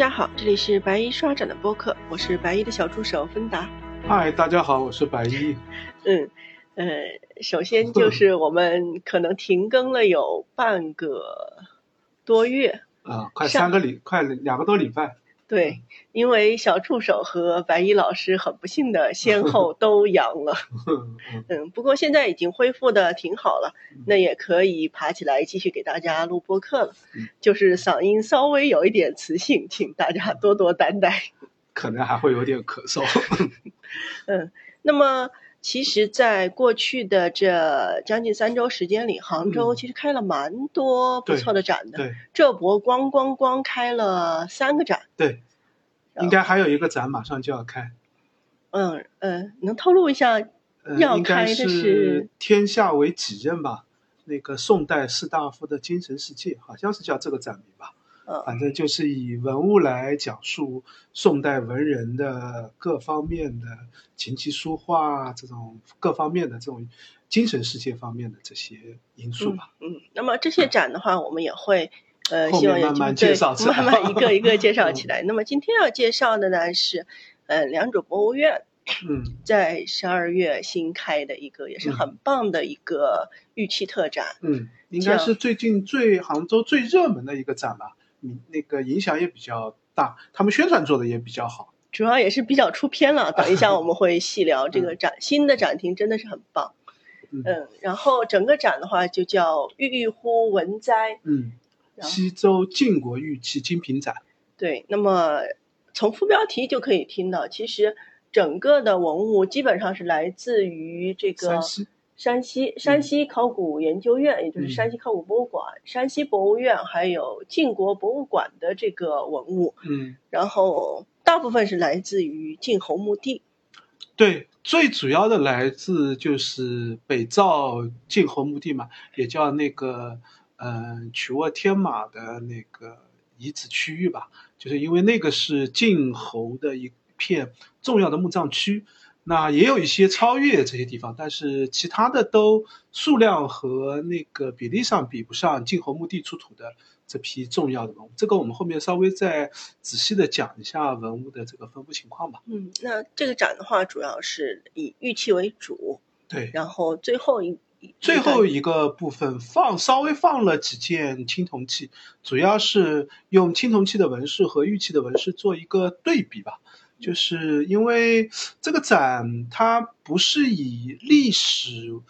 家好，这里是白衣刷展的播客，我是白衣的小助手芬达。嗨，大家好，我是白衣。嗯，呃，首先就是我们可能停更了有半个多月，啊，快三个礼，快两个多礼拜。对，因为小助手和白衣老师很不幸的先后都阳了。嗯，不过现在已经恢复的挺好了，那也可以爬起来继续给大家录播客了。就是嗓音稍微有一点磁性，请大家多多担待。可能还会有点咳嗽。嗯，那么其实，在过去的这将近三周时间里，杭州其实开了蛮多不错的展的。对，浙博光光光开了三个展。对，应该还有一个展马上就要开。嗯嗯，能透露一下要开的是天下为己任吧？那个宋代士大夫的精神世界，好像是叫这个展名吧？反正就是以文物来讲述宋代文人的各方面的琴棋书画这种各方面的这种精神世界方面的这些因素吧。嗯，那么这些展的话，我们也会呃，希望慢慢介绍，慢慢一个一个介绍 起来。那么今天要介绍的呢是呃良渚博物院，嗯，在十二月新开的一个也是很棒的一个玉器特展。嗯，应该是最近最杭州最热门的一个展吧。嗯，那个影响也比较大，他们宣传做的也比较好，主要也是比较出片了。等一下我们会细聊这个展，新的展厅真的是很棒。嗯，然后整个展的话就叫“玉乎文哉”。嗯，西周晋国玉器精品展。对，那么从副标题就可以听到，其实整个的文物基本上是来自于这个山西。山西山西考古研究院，也就是山西考古博物馆、山西博物院，还有晋国博物馆的这个文物，嗯，然后大部分是来自于晋侯墓地。对，最主要的来自就是北赵晋侯墓地嘛，也叫那个嗯曲沃天马的那个遗址区域吧，就是因为那个是晋侯的一片重要的墓葬区。那也有一些超越这些地方，但是其他的都数量和那个比例上比不上晋侯墓地出土的这批重要的文物。这个我们后面稍微再仔细的讲一下文物的这个分布情况吧。嗯，那这个展的话，主要是以玉器为主。对。然后最后一最后一个部分放稍微放了几件青铜器，主要是用青铜器的纹饰和玉器的纹饰做一个对比吧。就是因为这个展它不是以历史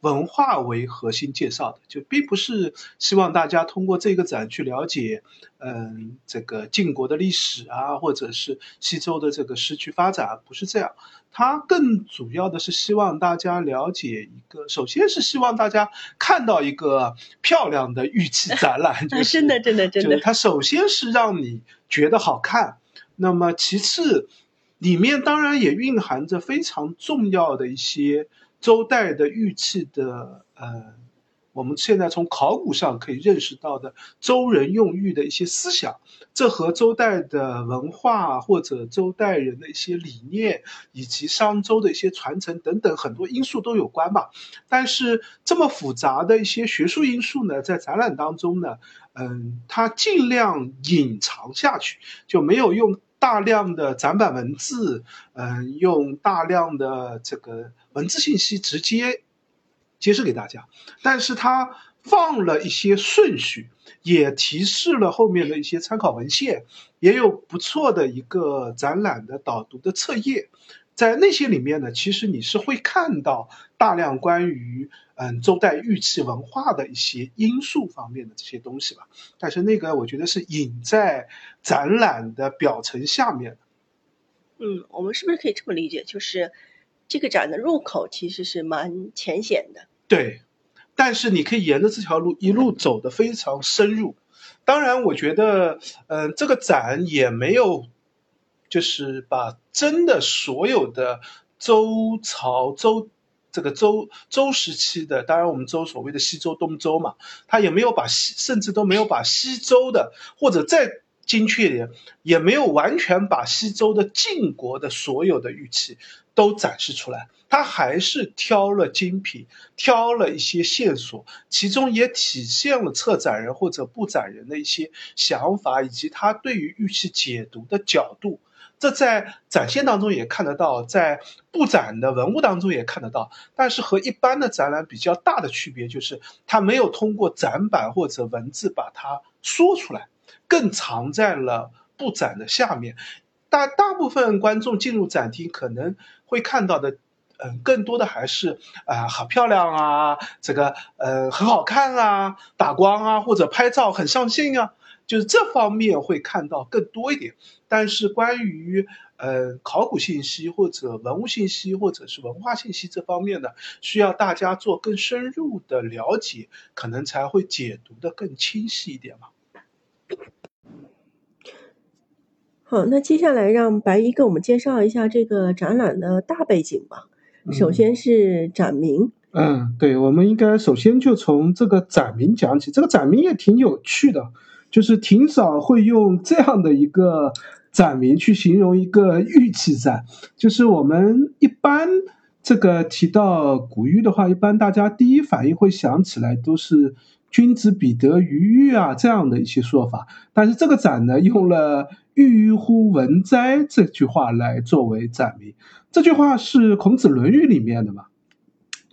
文化为核心介绍的，就并不是希望大家通过这个展去了解，嗯，这个晋国的历史啊，或者是西周的这个时区发展，不是这样。它更主要的是希望大家了解一个，首先是希望大家看到一个漂亮的玉器展览，就是真的真的真的，它首先是让你觉得好看。那么其次，里面当然也蕴含着非常重要的一些周代的玉器的，呃，我们现在从考古上可以认识到的周人用玉的一些思想，这和周代的文化或者周代人的一些理念，以及商周的一些传承等等很多因素都有关吧。但是这么复杂的一些学术因素呢，在展览当中呢，嗯，它尽量隐藏下去，就没有用。大量的展板文字，嗯，用大量的这个文字信息直接揭示给大家，但是它放了一些顺序，也提示了后面的一些参考文献，也有不错的一个展览的导读的册页。在那些里面呢，其实你是会看到大量关于嗯周代玉器文化的一些因素方面的这些东西吧。但是那个我觉得是隐在展览的表层下面。嗯，我们是不是可以这么理解？就是这个展的入口其实是蛮浅显的。对，但是你可以沿着这条路一路走得非常深入。当然，我觉得嗯这个展也没有。就是把真的所有的周朝周这个周周时期的，当然我们周所谓的西周东周嘛，他也没有把西，甚至都没有把西周的或者再精确一点，也没有完全把西周的晋国的所有的玉器都展示出来，他还是挑了精品，挑了一些线索，其中也体现了策展人或者布展人的一些想法，以及他对于玉器解读的角度。这在展现当中也看得到，在布展的文物当中也看得到，但是和一般的展览比较大的区别就是，它没有通过展板或者文字把它说出来。更藏在了布展的下面，大大部分观众进入展厅可能会看到的，嗯，更多的还是啊，好漂亮啊，这个呃很好看啊，打光啊，或者拍照很上镜啊，就是这方面会看到更多一点。但是关于呃考古信息或者文物信息或者是文化信息这方面的，需要大家做更深入的了解，可能才会解读的更清晰一点嘛。好，那接下来让白衣给我们介绍一下这个展览的大背景吧。首先是展名。嗯，对，我们应该首先就从这个展名讲起。这个展名也挺有趣的，就是挺少会用这样的一个展名去形容一个玉器展。就是我们一般这个提到古玉的话，一般大家第一反应会想起来都是。君子彼得于玉啊，这样的一些说法，但是这个展呢，用了“郁郁乎文哉”这句话来作为展名。这句话是孔子《论语》里面的嘛？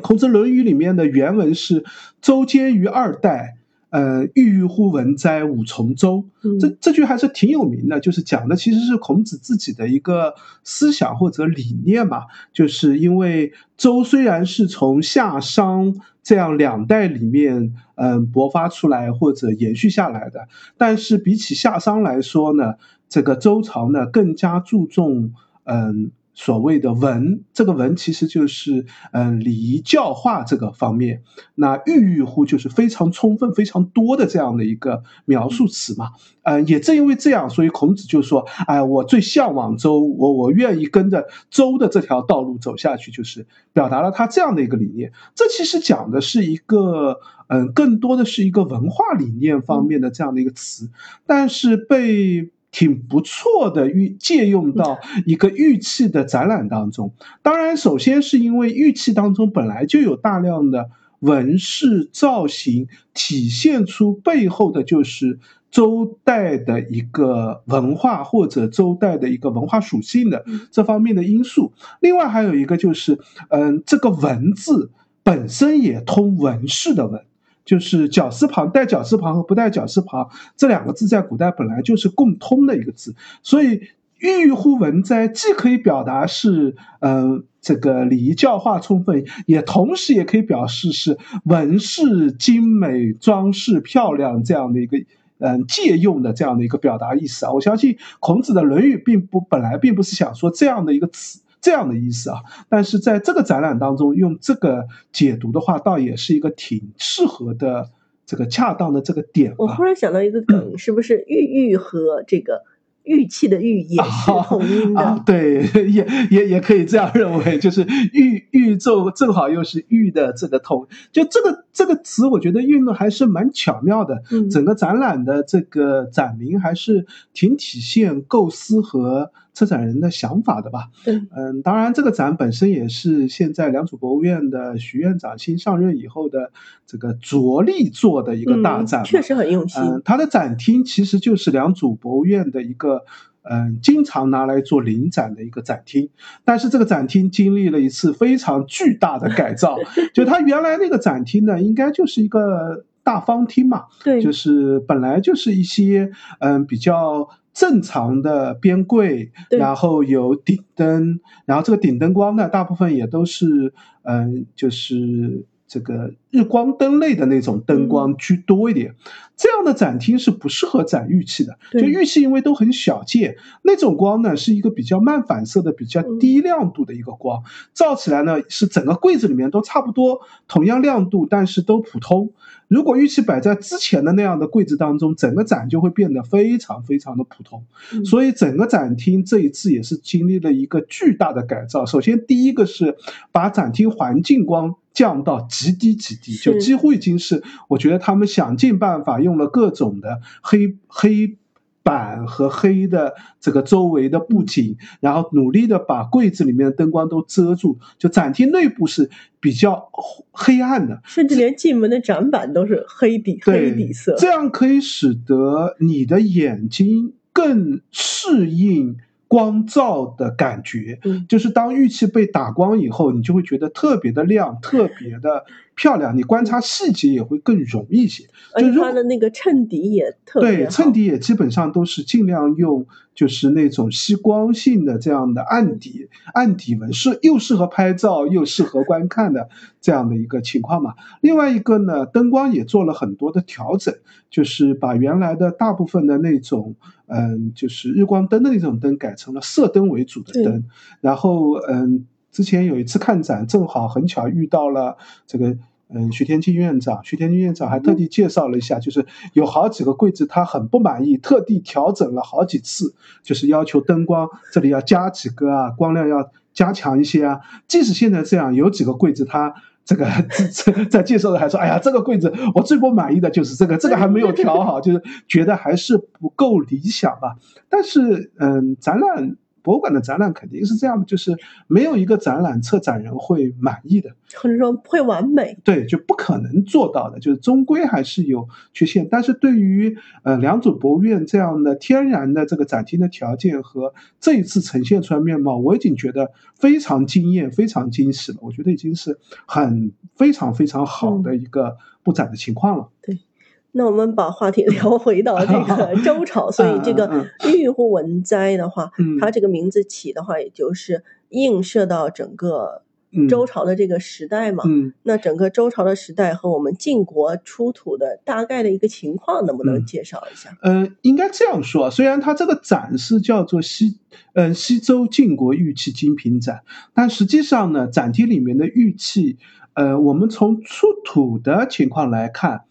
孔子《论语》里面的原文是：“周监于二代。”呃，郁郁乎文哉，吾从周。这这句还是挺有名的，就是讲的其实是孔子自己的一个思想或者理念嘛。就是因为周虽然是从夏商这样两代里面嗯勃发出来或者延续下来的，但是比起夏商来说呢，这个周朝呢更加注重嗯。所谓的文，这个文其实就是嗯礼仪教化这个方面。那郁郁乎就是非常充分、非常多的这样的一个描述词嘛。嗯，也正因为这样，所以孔子就说：“哎，我最向往周，我我愿意跟着周的这条道路走下去。”就是表达了他这样的一个理念。这其实讲的是一个嗯，更多的是一个文化理念方面的这样的一个词，但是被。挺不错的，玉借用到一个玉器的展览当中。当然，首先是因为玉器当中本来就有大量的纹饰造型，体现出背后的就是周代的一个文化或者周代的一个文化属性的这方面的因素。另外还有一个就是，嗯，这个文字本身也通文饰的文。就是绞丝旁带绞丝旁和不带绞丝旁这两个字在古代本来就是共通的一个字，所以郁郁乎文哉既可以表达是嗯这个礼仪教化充分，也同时也可以表示是纹饰精美、装饰漂亮这样的一个嗯借用的这样的一个表达意思啊。我相信孔子的《论语》并不本来并不是想说这样的一个词。这样的意思啊，但是在这个展览当中用这个解读的话，倒也是一个挺适合的这个恰当的这个点。我忽然想到一个梗，是不是玉玉和这个？玉器的玉也是同音的，对，也也也可以这样认为，就是玉玉正正好又是玉的这个同，就这个这个词，我觉得运用还是蛮巧妙的。嗯，整个展览的这个展名还是挺体现构思和策展人的想法的吧。对，嗯，当然这个展本身也是现在良渚博物院的徐院长新上任以后的这个着力做的一个大展，确实很用心。嗯，它的展厅其实就是良渚博物院的一个。嗯，经常拿来做临展的一个展厅，但是这个展厅经历了一次非常巨大的改造。就它原来那个展厅呢，应该就是一个大方厅嘛，对，就是本来就是一些嗯比较正常的边柜，然后有顶灯，然后这个顶灯光呢，大部分也都是嗯就是。这个日光灯类的那种灯光居多一点，这样的展厅是不适合展玉器的。就玉器因为都很小件，那种光呢是一个比较慢反射的、比较低亮度的一个光，照起来呢是整个柜子里面都差不多同样亮度，但是都普通。如果玉器摆在之前的那样的柜子当中，整个展就会变得非常非常的普通。所以整个展厅这一次也是经历了一个巨大的改造。首先第一个是把展厅环境光降到极低极低，就几乎已经是我觉得他们想尽办法用了各种的黑黑板和黑的这个周围的布景，然后努力的把柜子里面的灯光都遮住，就展厅内部是比较黑暗的，甚至连进门的展板都是黑底黑底色，这样可以使得你的眼睛更适应。光照的感觉，就是当玉器被打光以后，你就会觉得特别的亮，特别的漂亮。你观察细节也会更容易一些。就它的那个衬底也特别对，衬底也基本上都是尽量用，就是那种吸光性的这样的暗底，暗底纹是又适合拍照又适合观看的这样的一个情况嘛。另外一个呢，灯光也做了很多的调整，就是把原来的大部分的那种。嗯，就是日光灯的那种灯改成了射灯为主的灯，然后嗯，之前有一次看展，正好很巧遇到了这个嗯徐天庆院长，徐天庆院长还特地介绍了一下，就是有好几个柜子他很不满意，特地调整了好几次，就是要求灯光这里要加几个啊，光亮要加强一些啊。即使现在这样，有几个柜子他。这个 这在介绍的还说，哎呀，这个柜子我最不满意的就是这个，这个还没有调好，就是觉得还是不够理想吧。但是，嗯，展览。博物馆的展览肯定是这样的，就是没有一个展览策展人会满意的，或者说会完美，对，就不可能做到的，就是终归还是有缺陷。但是对于呃良渚博物院这样的天然的这个展厅的条件和这一次呈现出来面貌，我已经觉得非常惊艳、非常惊喜了。我觉得已经是很非常非常好的一个布展的情况了。对。那我们把话题 聊回到这个 周朝，所以这个玉户文斋的话，它这个名字起的话，也就是映射到整个周朝的这个时代嘛。那整个周朝的时代和我们晋国出土的大概的一个情况，能不能介绍一下？嗯，应该这样说，虽然它这个展是叫做西嗯西周晋国玉器精品展，但实际上呢，展厅里面的玉器，呃，我们从出土的情况来看。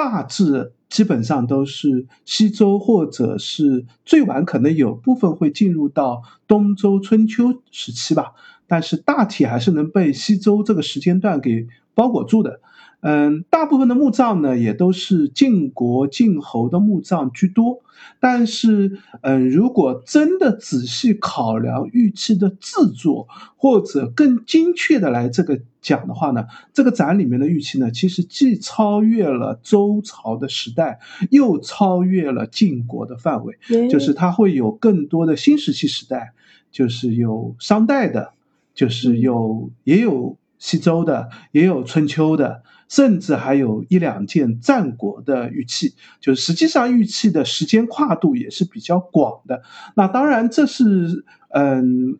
大致基本上都是西周，或者是最晚可能有部分会进入到东周春秋时期吧，但是大体还是能被西周这个时间段给包裹住的。嗯，大部分的墓葬呢，也都是晋国晋侯的墓葬居多。但是，嗯，如果真的仔细考量玉器的制作，或者更精确的来这个讲的话呢，这个展里面的玉器呢，其实既超越了周朝的时代，又超越了晋国的范围，就是它会有更多的新石器时代，就是有商代的，就是有也有西周的，也有春秋的。甚至还有一两件战国的玉器，就是实际上玉器的时间跨度也是比较广的。那当然，这是嗯，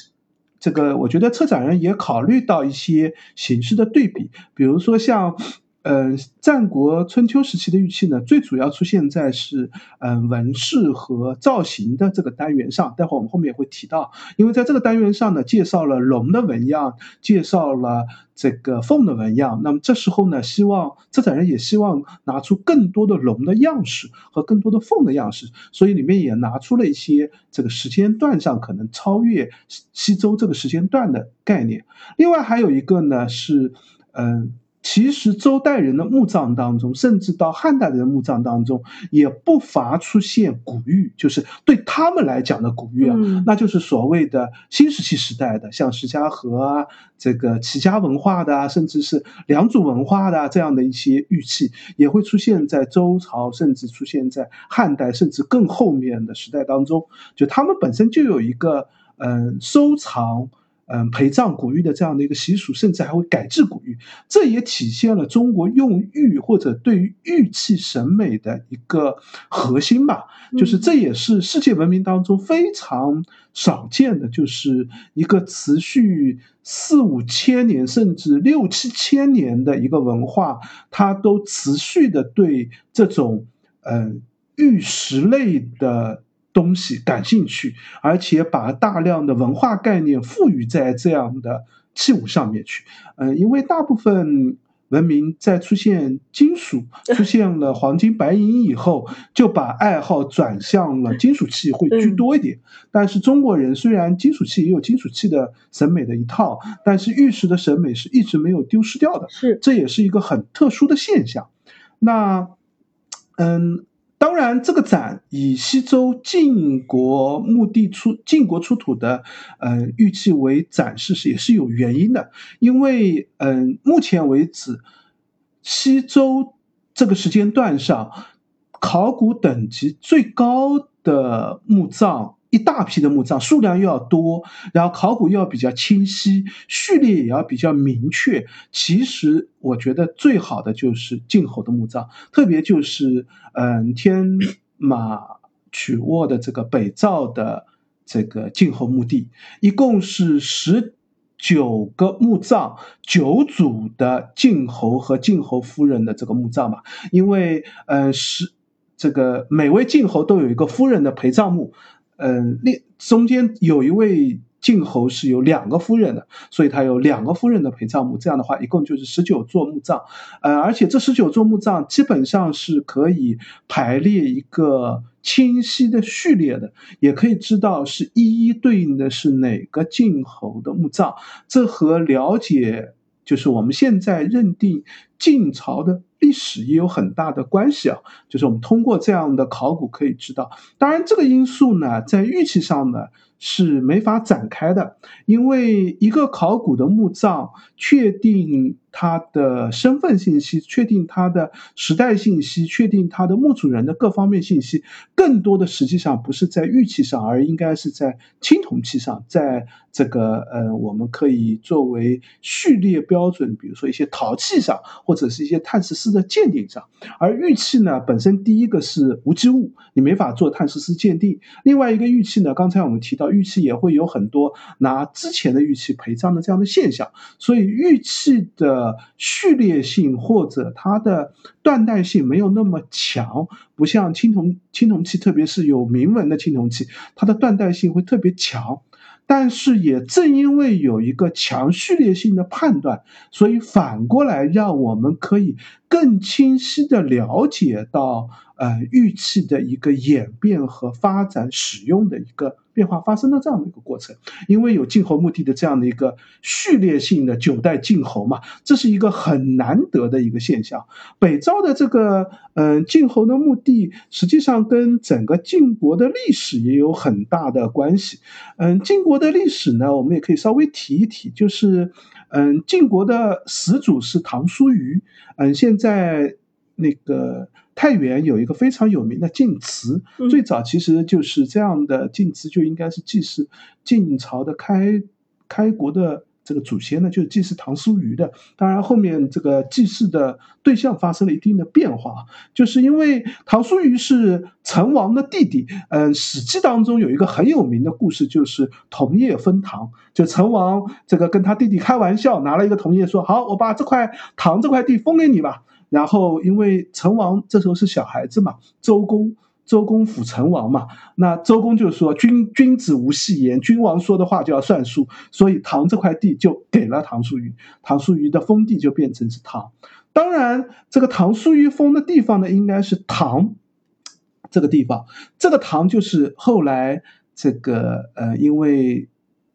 这个我觉得策展人也考虑到一些形式的对比，比如说像。嗯，战国春秋时期的玉器呢，最主要出现在是嗯纹饰和造型的这个单元上。待会儿我们后面也会提到，因为在这个单元上呢，介绍了龙的纹样，介绍了这个凤的纹样。那么这时候呢，希望策展人也希望拿出更多的龙的样式和更多的凤的样式，所以里面也拿出了一些这个时间段上可能超越西周这个时间段的概念。另外还有一个呢是嗯。其实周代人的墓葬当中，甚至到汉代人的墓葬当中，也不乏出现古玉，就是对他们来讲的古玉啊，那就是所谓的新石器时代的，像石家河啊，这个齐家文化的啊，甚至是良渚文化的啊这样的一些玉器，也会出现在周朝，甚至出现在汉代，甚至更后面的时代当中，就他们本身就有一个嗯收藏。嗯，陪葬古玉的这样的一个习俗，甚至还会改制古玉，这也体现了中国用玉或者对于玉器审美的一个核心吧。就是这也是世界文明当中非常少见的，就是一个持续四五千年甚至六七千年的一个文化，它都持续的对这种嗯玉石类的。东西感兴趣，而且把大量的文化概念赋予在这样的器物上面去。嗯，因为大部分文明在出现金属、出现了黄金、白银以后，就把爱好转向了金属器会居多一点。但是中国人虽然金属器也有金属器的审美的一套，但是玉石的审美是一直没有丢失掉的。是，这也是一个很特殊的现象。那，嗯。当然，这个展以西周晋国墓地出晋国出土的呃玉器为展示是也是有原因的，因为嗯，目前为止，西周这个时间段上，考古等级最高的墓葬。一大批的墓葬，数量又要多，然后考古又要比较清晰，序列也要比较明确。其实我觉得最好的就是晋侯的墓葬，特别就是嗯天马曲沃的这个北赵的这个晋侯墓地，一共是十九个墓葬，九组的晋侯和晋侯夫人的这个墓葬嘛，因为嗯是这个每位晋侯都有一个夫人的陪葬墓。嗯，另中间有一位晋侯是有两个夫人的，所以他有两个夫人的陪葬墓。这样的话，一共就是十九座墓葬。呃，而且这十九座墓葬基本上是可以排列一个清晰的序列的，也可以知道是一一对应的是哪个晋侯的墓葬。这和了解就是我们现在认定晋朝的。历史也有很大的关系啊，就是我们通过这样的考古可以知道，当然这个因素呢，在玉器上呢。是没法展开的，因为一个考古的墓葬，确定它的身份信息，确定它的时代信息，确定它的墓主人的各方面信息，更多的实际上不是在玉器上，而应该是在青铜器上，在这个呃，我们可以作为序列标准，比如说一些陶器上，或者是一些碳十四的鉴定上。而玉器呢，本身第一个是无机物，你没法做碳十四鉴定；另外一个玉器呢，刚才我们提到。玉器也会有很多拿之前的玉器陪葬的这样的现象，所以玉器的序列性或者它的断代性没有那么强，不像青铜青铜器，特别是有铭文的青铜器，它的断代性会特别强。但是也正因为有一个强序列性的判断，所以反过来让我们可以更清晰的了解到。呃，玉器的一个演变和发展，使用的一个变化发生的这样的一个过程，因为有晋侯墓地的这样的一个序列性的九代晋侯嘛，这是一个很难得的一个现象。北赵的这个嗯晋侯的墓地，实际上跟整个晋国的历史也有很大的关系。嗯，晋国的历史呢，我们也可以稍微提一提，就是嗯晋国的始祖是唐叔虞，嗯，现在那个。太原有一个非常有名的晋祠，最早其实就是这样的晋祠，就应该是祭祀晋朝的开开国的这个祖先呢，就是祭祀唐叔虞的。当然后面这个祭祀的对象发生了一定的变化，就是因为唐叔虞是成王的弟弟。嗯，《史记》当中有一个很有名的故事，就是桐叶分唐。就成王这个跟他弟弟开玩笑，拿了一个桐叶说：“好，我把这块唐这块地封给你吧。”然后，因为成王这时候是小孩子嘛，周公，周公辅成王嘛，那周公就说：“君君子无戏言，君王说的话就要算数。”所以唐这块地就给了唐叔虞，唐叔虞的封地就变成是唐。当然，这个唐叔虞封的地方呢，应该是唐这个地方。这个唐就是后来这个呃，因为。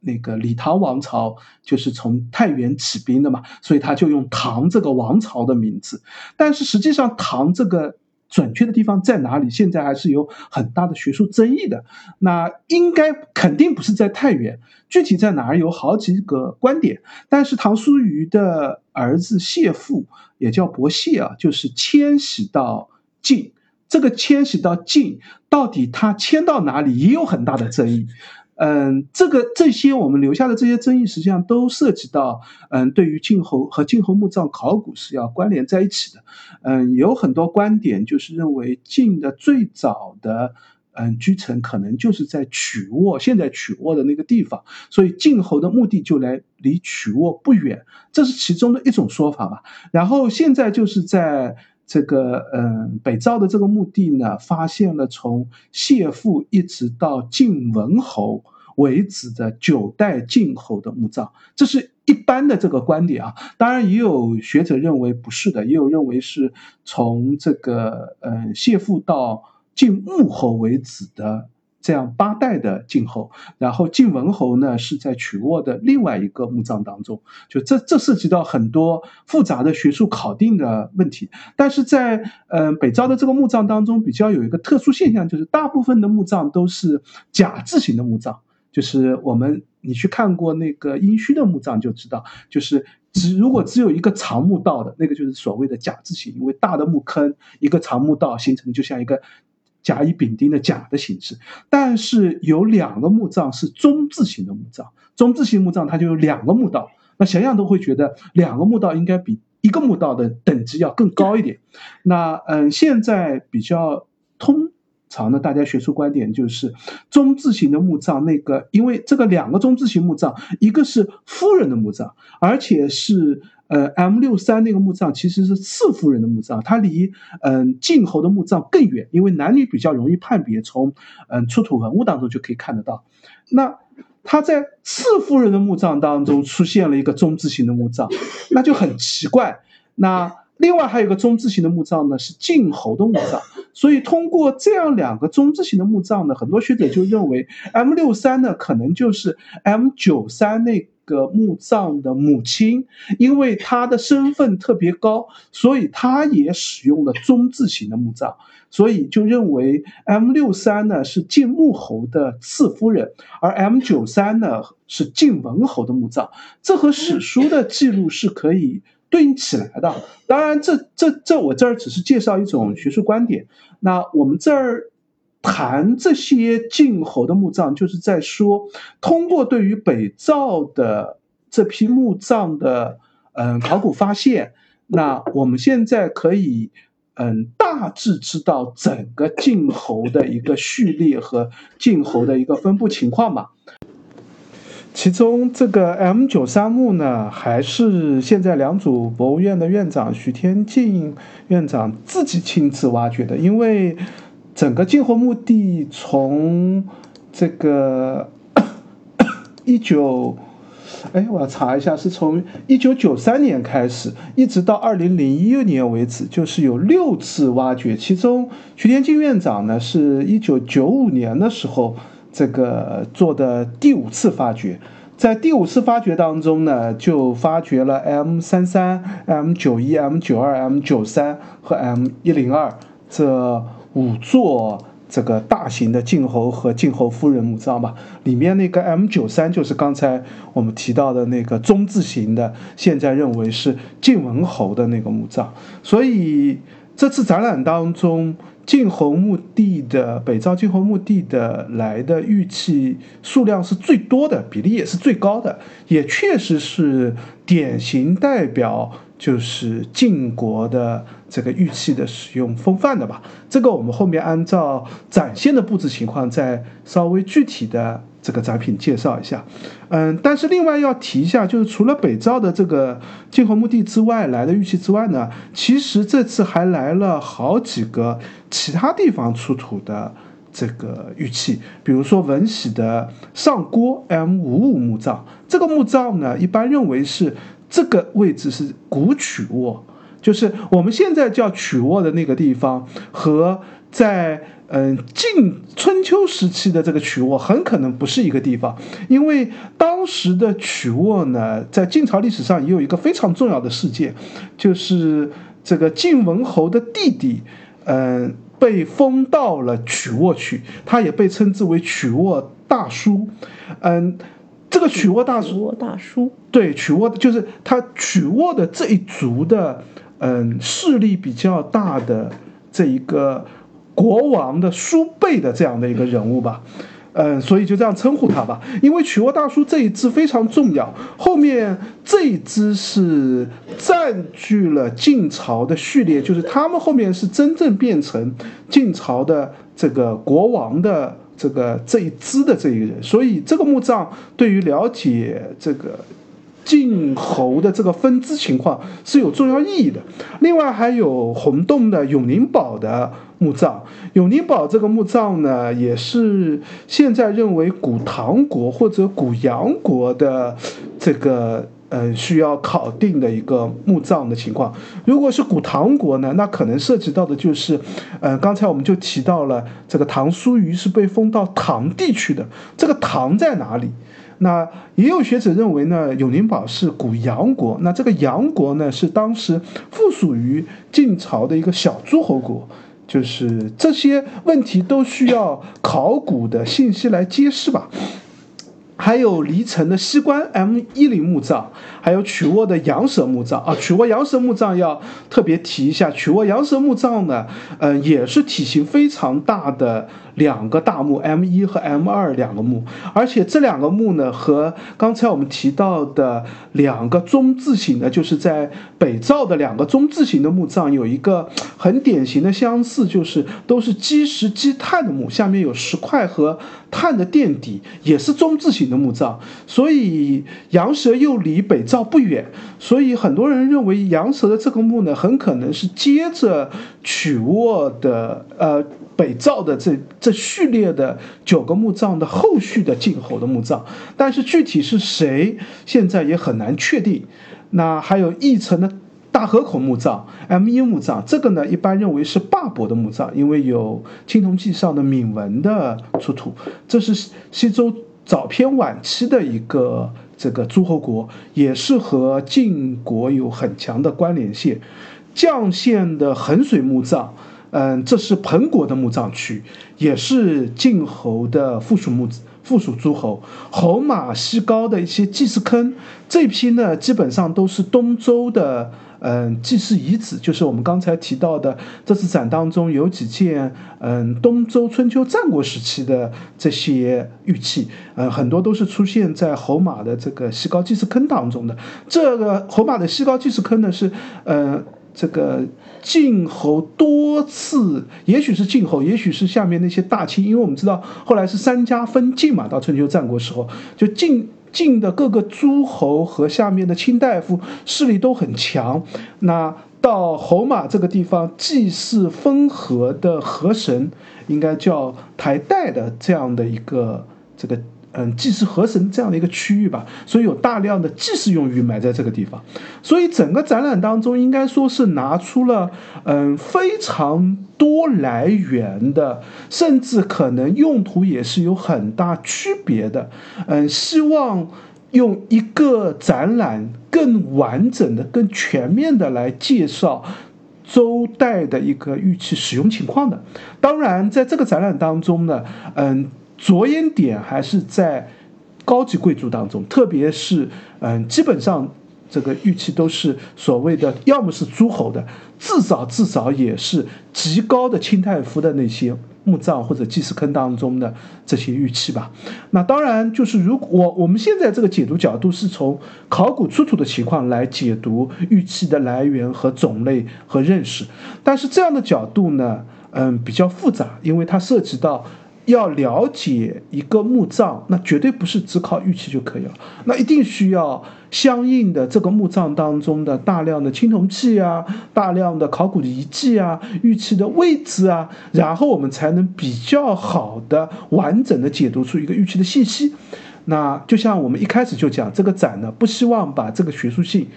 那个李唐王朝就是从太原起兵的嘛，所以他就用唐这个王朝的名字。但是实际上，唐这个准确的地方在哪里？现在还是有很大的学术争议的。那应该肯定不是在太原，具体在哪儿有好几个观点。但是唐叔虞的儿子谢父，也叫伯谢啊，就是迁徙到晋。这个迁徙到晋，到底他迁到哪里，也有很大的争议。嗯，这个这些我们留下的这些争议，实际上都涉及到，嗯，对于晋侯和晋侯墓葬考古是要关联在一起的。嗯，有很多观点就是认为晋的最早的嗯居城可能就是在曲沃，现在曲沃的那个地方，所以晋侯的墓地就来离曲沃不远，这是其中的一种说法吧。然后现在就是在。这个嗯，北赵的这个墓地呢，发现了从谢父一直到晋文侯为止的九代晋侯的墓葬，这是一般的这个观点啊。当然，也有学者认为不是的，也有认为是从这个嗯谢父到晋穆侯为止的这样八代的晋侯，然后晋文侯呢是在曲沃的另外一个墓葬当中，就这这涉及到很多复杂的学术考定的问题。但是在嗯北朝的这个墓葬当中，比较有一个特殊现象，就是大部分的墓葬都是甲字形的墓葬，就是我们你去看过那个殷墟的墓葬就知道，就是只如果只有一个长墓道的那个就是所谓的甲字形，因为大的墓坑一个长墓道形成就像一个。甲乙丙丁的甲的形式，但是有两个墓葬是中字形的墓葬，中字形墓葬它就有两个墓道，那想想都会觉得两个墓道应该比一个墓道的等级要更高一点。那嗯，现在比较通常的大家学术观点就是中字形的墓葬，那个因为这个两个中字形墓葬，一个是夫人的墓葬，而且是。呃，M 六三那个墓葬其实是次夫人的墓葬，它离嗯晋侯的墓葬更远，因为男女比较容易判别，从嗯出土文物当中就可以看得到。那他在次夫人的墓葬当中出现了一个中字形的墓葬，那就很奇怪。那另外还有一个中字形的墓葬呢，是晋侯的墓葬。所以通过这样两个中字形的墓葬呢，很多学者就认为 M 六三呢可能就是 M 九三那。个墓葬的母亲，因为她的身份特别高，所以她也使用了中字形的墓葬，所以就认为 M 六三呢是晋穆侯的次夫人，而 M 九三呢是晋文侯的墓葬，这和史书的记录是可以对应起来的。当然，这这这我这儿只是介绍一种学术观点，那我们这儿。谈这些晋侯的墓葬，就是在说，通过对于北赵的这批墓葬的嗯考古发现，那我们现在可以嗯大致知道整个晋侯的一个序列和晋侯的一个分布情况嘛。其中这个 M 九三墓呢，还是现在良渚博物院的院长徐天进院长自己亲自挖掘的，因为。整个晋侯墓地从这个 一九，哎，我要查一下，是从一九九三年开始，一直到二零零一年为止，就是有六次挖掘。其中徐天进院长呢，是一九九五年的时候这个做的第五次发掘。在第五次发掘当中呢，就发掘了 M 三三、M 九一、M 九二、M 九三和 M 一零二这。五座这个大型的晋侯和晋侯夫人墓葬吧，里面那个 M 九三就是刚才我们提到的那个中字形的，现在认为是晋文侯的那个墓葬。所以这次展览当中，晋侯墓地的北赵晋侯墓地的来的玉器数量是最多的，比例也是最高的，也确实是典型代表。就是晋国的这个玉器的使用风范的吧，这个我们后面按照展现的布置情况再稍微具体的这个展品介绍一下。嗯，但是另外要提一下，就是除了北赵的这个晋侯墓地之外来的玉器之外呢，其实这次还来了好几个其他地方出土的这个玉器，比如说文喜的上郭 M 五五墓葬，这个墓葬呢一般认为是。这个位置是古曲沃，就是我们现在叫曲沃的那个地方，和在嗯晋春秋时期的这个曲沃很可能不是一个地方，因为当时的曲沃呢，在晋朝历史上也有一个非常重要的事件，就是这个晋文侯的弟弟，嗯，被封到了曲沃去，他也被称之为曲沃大叔，嗯。这个曲沃大叔，大叔对曲沃，就是他曲沃的这一族的，嗯，势力比较大的这一个国王的叔辈的这样的一个人物吧，嗯，所以就这样称呼他吧。因为曲沃大叔这一支非常重要，后面这一支是占据了晋朝的序列，就是他们后面是真正变成晋朝的这个国王的。这个这一支的这一人，所以这个墓葬对于了解这个晋侯的这个分支情况是有重要意义的。另外还有洪洞的永宁堡的墓葬，永宁堡这个墓葬呢，也是现在认为古唐国或者古杨国的这个嗯，需要考定的一个墓葬的情况。如果是古唐国呢，那可能涉及到的就是，呃，刚才我们就提到了这个唐叔虞是被封到唐地去的，这个唐在哪里？那也有学者认为呢，永宁堡是古杨国，那这个杨国呢是当时附属于晋朝的一个小诸侯国，就是这些问题都需要考古的信息来揭示吧。还有离城的西关 M 一零墓葬，还有曲沃的羊舌墓葬啊。曲沃羊舌墓葬要特别提一下，曲沃羊舌墓葬呢，嗯，也是体型非常大的。两个大墓 M 一和 M 二两个墓，而且这两个墓呢，和刚才我们提到的两个中字形的，就是在北赵的两个中字形的墓葬有一个很典型的相似，就是都是积石积炭的墓，下面有石块和炭的垫底，也是中字形的墓葬。所以羊舌又离北赵不远，所以很多人认为羊舌的这个墓呢，很可能是接着曲沃的呃。北赵的这这序列的九个墓葬的后续的晋侯的墓葬，但是具体是谁，现在也很难确定。那还有义城的大河口墓葬 M 一墓葬，这个呢一般认为是霸伯的墓葬，因为有《青铜器》上的铭文的出土。这是西周早偏晚期的一个这个诸侯国，也是和晋国有很强的关联性。绛县的衡水墓葬。嗯，这是彭国的墓葬区，也是晋侯的附属墓附属诸侯。侯马西高的一些祭祀坑，这批呢基本上都是东周的嗯祭祀遗址，就是我们刚才提到的这次展当中有几件嗯东周春秋战国时期的这些玉器，嗯很多都是出现在侯马的这个西高祭祀坑当中的。这个侯马的西高祭祀坑呢是嗯。这个晋侯多次，也许是晋侯，也许是下面那些大卿，因为我们知道后来是三家分晋嘛，到春秋战国时候，就晋晋的各个诸侯和下面的卿大夫势力都很强。那到侯马这个地方祭祀封河的河神，应该叫台代的这样的一个这个。嗯，祭祀河神这样的一个区域吧，所以有大量的祭祀用于埋在这个地方，所以整个展览当中应该说是拿出了嗯非常多来源的，甚至可能用途也是有很大区别的。嗯，希望用一个展览更完整的、更全面的来介绍周代的一个玉器使用情况的。当然，在这个展览当中呢，嗯。着眼点还是在高级贵族当中，特别是嗯，基本上这个玉器都是所谓的，要么是诸侯的，至少至少也是极高的清太夫的那些墓葬或者祭祀坑当中的这些玉器吧。那当然就是，如果我我们现在这个解读角度是从考古出土的情况来解读玉器的来源和种类和认识，但是这样的角度呢，嗯，比较复杂，因为它涉及到。要了解一个墓葬，那绝对不是只靠玉器就可以了，那一定需要相应的这个墓葬当中的大量的青铜器啊，大量的考古的遗迹啊，玉器的位置啊，然后我们才能比较好的完整的解读出一个玉器的信息。那就像我们一开始就讲，这个展呢不希望把这个学术性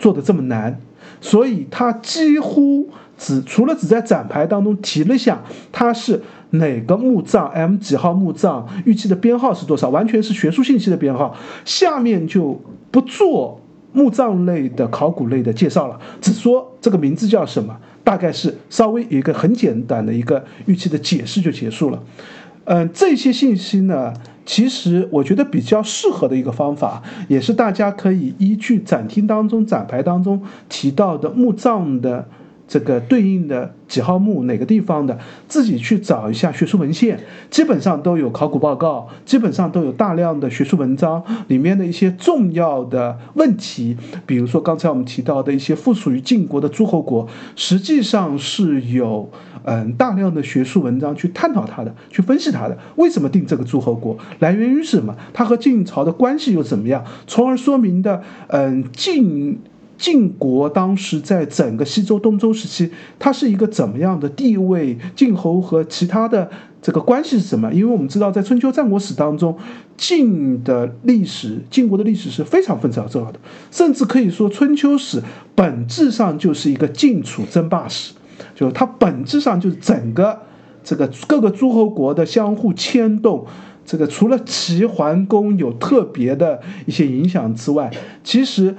做的这么难，所以它几乎只除了只在展牌当中提了一下，它是。哪个墓葬 M 几号墓葬玉器的编号是多少？完全是学术信息的编号。下面就不做墓葬类的考古类的介绍了，只说这个名字叫什么，大概是稍微一个很简单的一个预期的解释就结束了。嗯，这些信息呢，其实我觉得比较适合的一个方法，也是大家可以依据展厅当中展牌当中提到的墓葬的。这个对应的几号墓哪个地方的，自己去找一下学术文献，基本上都有考古报告，基本上都有大量的学术文章，里面的一些重要的问题，比如说刚才我们提到的一些附属于晋国的诸侯国，实际上是有嗯大量的学术文章去探讨它的，去分析它的，为什么定这个诸侯国，来源于什么，它和晋朝的关系又怎么样，从而说明的嗯晋。晋国当时在整个西周、东周时期，它是一个怎么样的地位？晋侯和其他的这个关系是什么？因为我们知道，在春秋战国史当中，晋的历史、晋国的历史是非常非常重要的，甚至可以说，春秋史本质上就是一个晋楚争霸史，就它本质上就是整个这个各个诸侯国的相互牵动。这个除了齐桓公有特别的一些影响之外，其实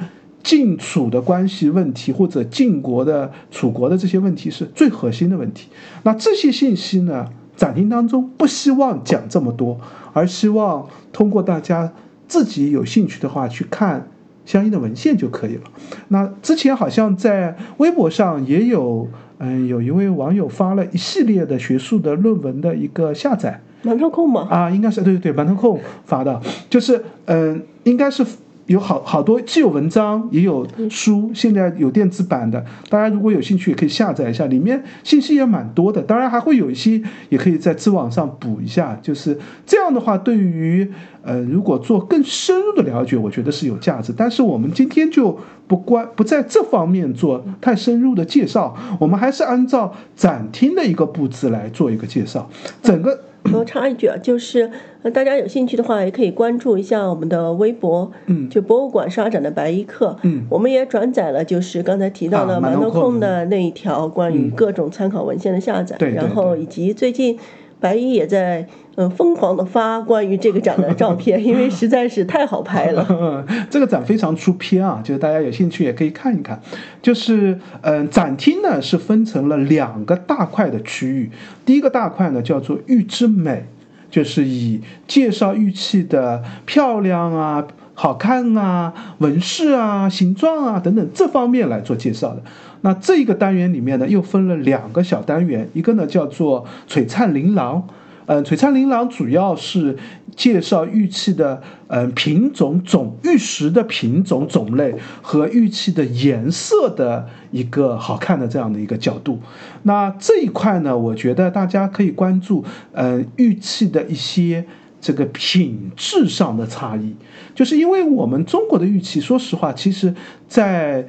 晋楚的关系问题或者晋国的楚国的这些问题是最核心的问题。那这些信息呢，展厅当中不希望讲这么多，而希望通过大家自己有兴趣的话去看相应的文献就可以了。那之前好像在微博上也有，嗯，有一位网友发了一系列的学术的论文的一个下载。馒头控吗？啊，应该是对对对，馒头控发的，就是嗯，应该是有好好多，既有文章也有书，现在有电子版的，大家如果有兴趣也可以下载一下，里面信息也蛮多的。当然还会有一些，也可以在知网上补一下。就是这样的话，对于呃，如果做更深入的了解，我觉得是有价值。但是我们今天就不关不在这方面做太深入的介绍，我们还是按照展厅的一个布置来做一个介绍，整个。我插一句啊，就是大家有兴趣的话，也可以关注一下我们的微博，嗯，就博物馆刷展的白衣客，嗯，我们也转载了，就是刚才提到的馒头控的那一条关于各种参考文献的下载，然后以及最近。白衣也在嗯疯狂的发关于这个展的照片，因为实在是太好拍了。这个展非常出片啊，就是大家有兴趣也可以看一看。就是嗯，展厅呢是分成了两个大块的区域，第一个大块呢叫做玉之美，就是以介绍玉器的漂亮啊、好看啊、纹饰啊、形状啊等等这方面来做介绍的。那这一个单元里面呢，又分了两个小单元，一个呢叫做璀璨琳琅，嗯，璀璨琳琅主要是介绍玉器的嗯品种种玉石的品种种类和玉器的颜色的一个好看的这样的一个角度。那这一块呢，我觉得大家可以关注嗯玉器的一些这个品质上的差异，就是因为我们中国的玉器，说实话，其实在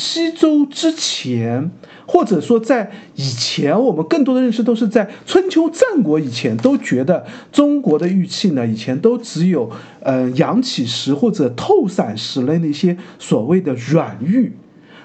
西周之前，或者说在以前，我们更多的认识都是在春秋战国以前，都觉得中国的玉器呢，以前都只有呃阳起石或者透闪石类那些所谓的软玉。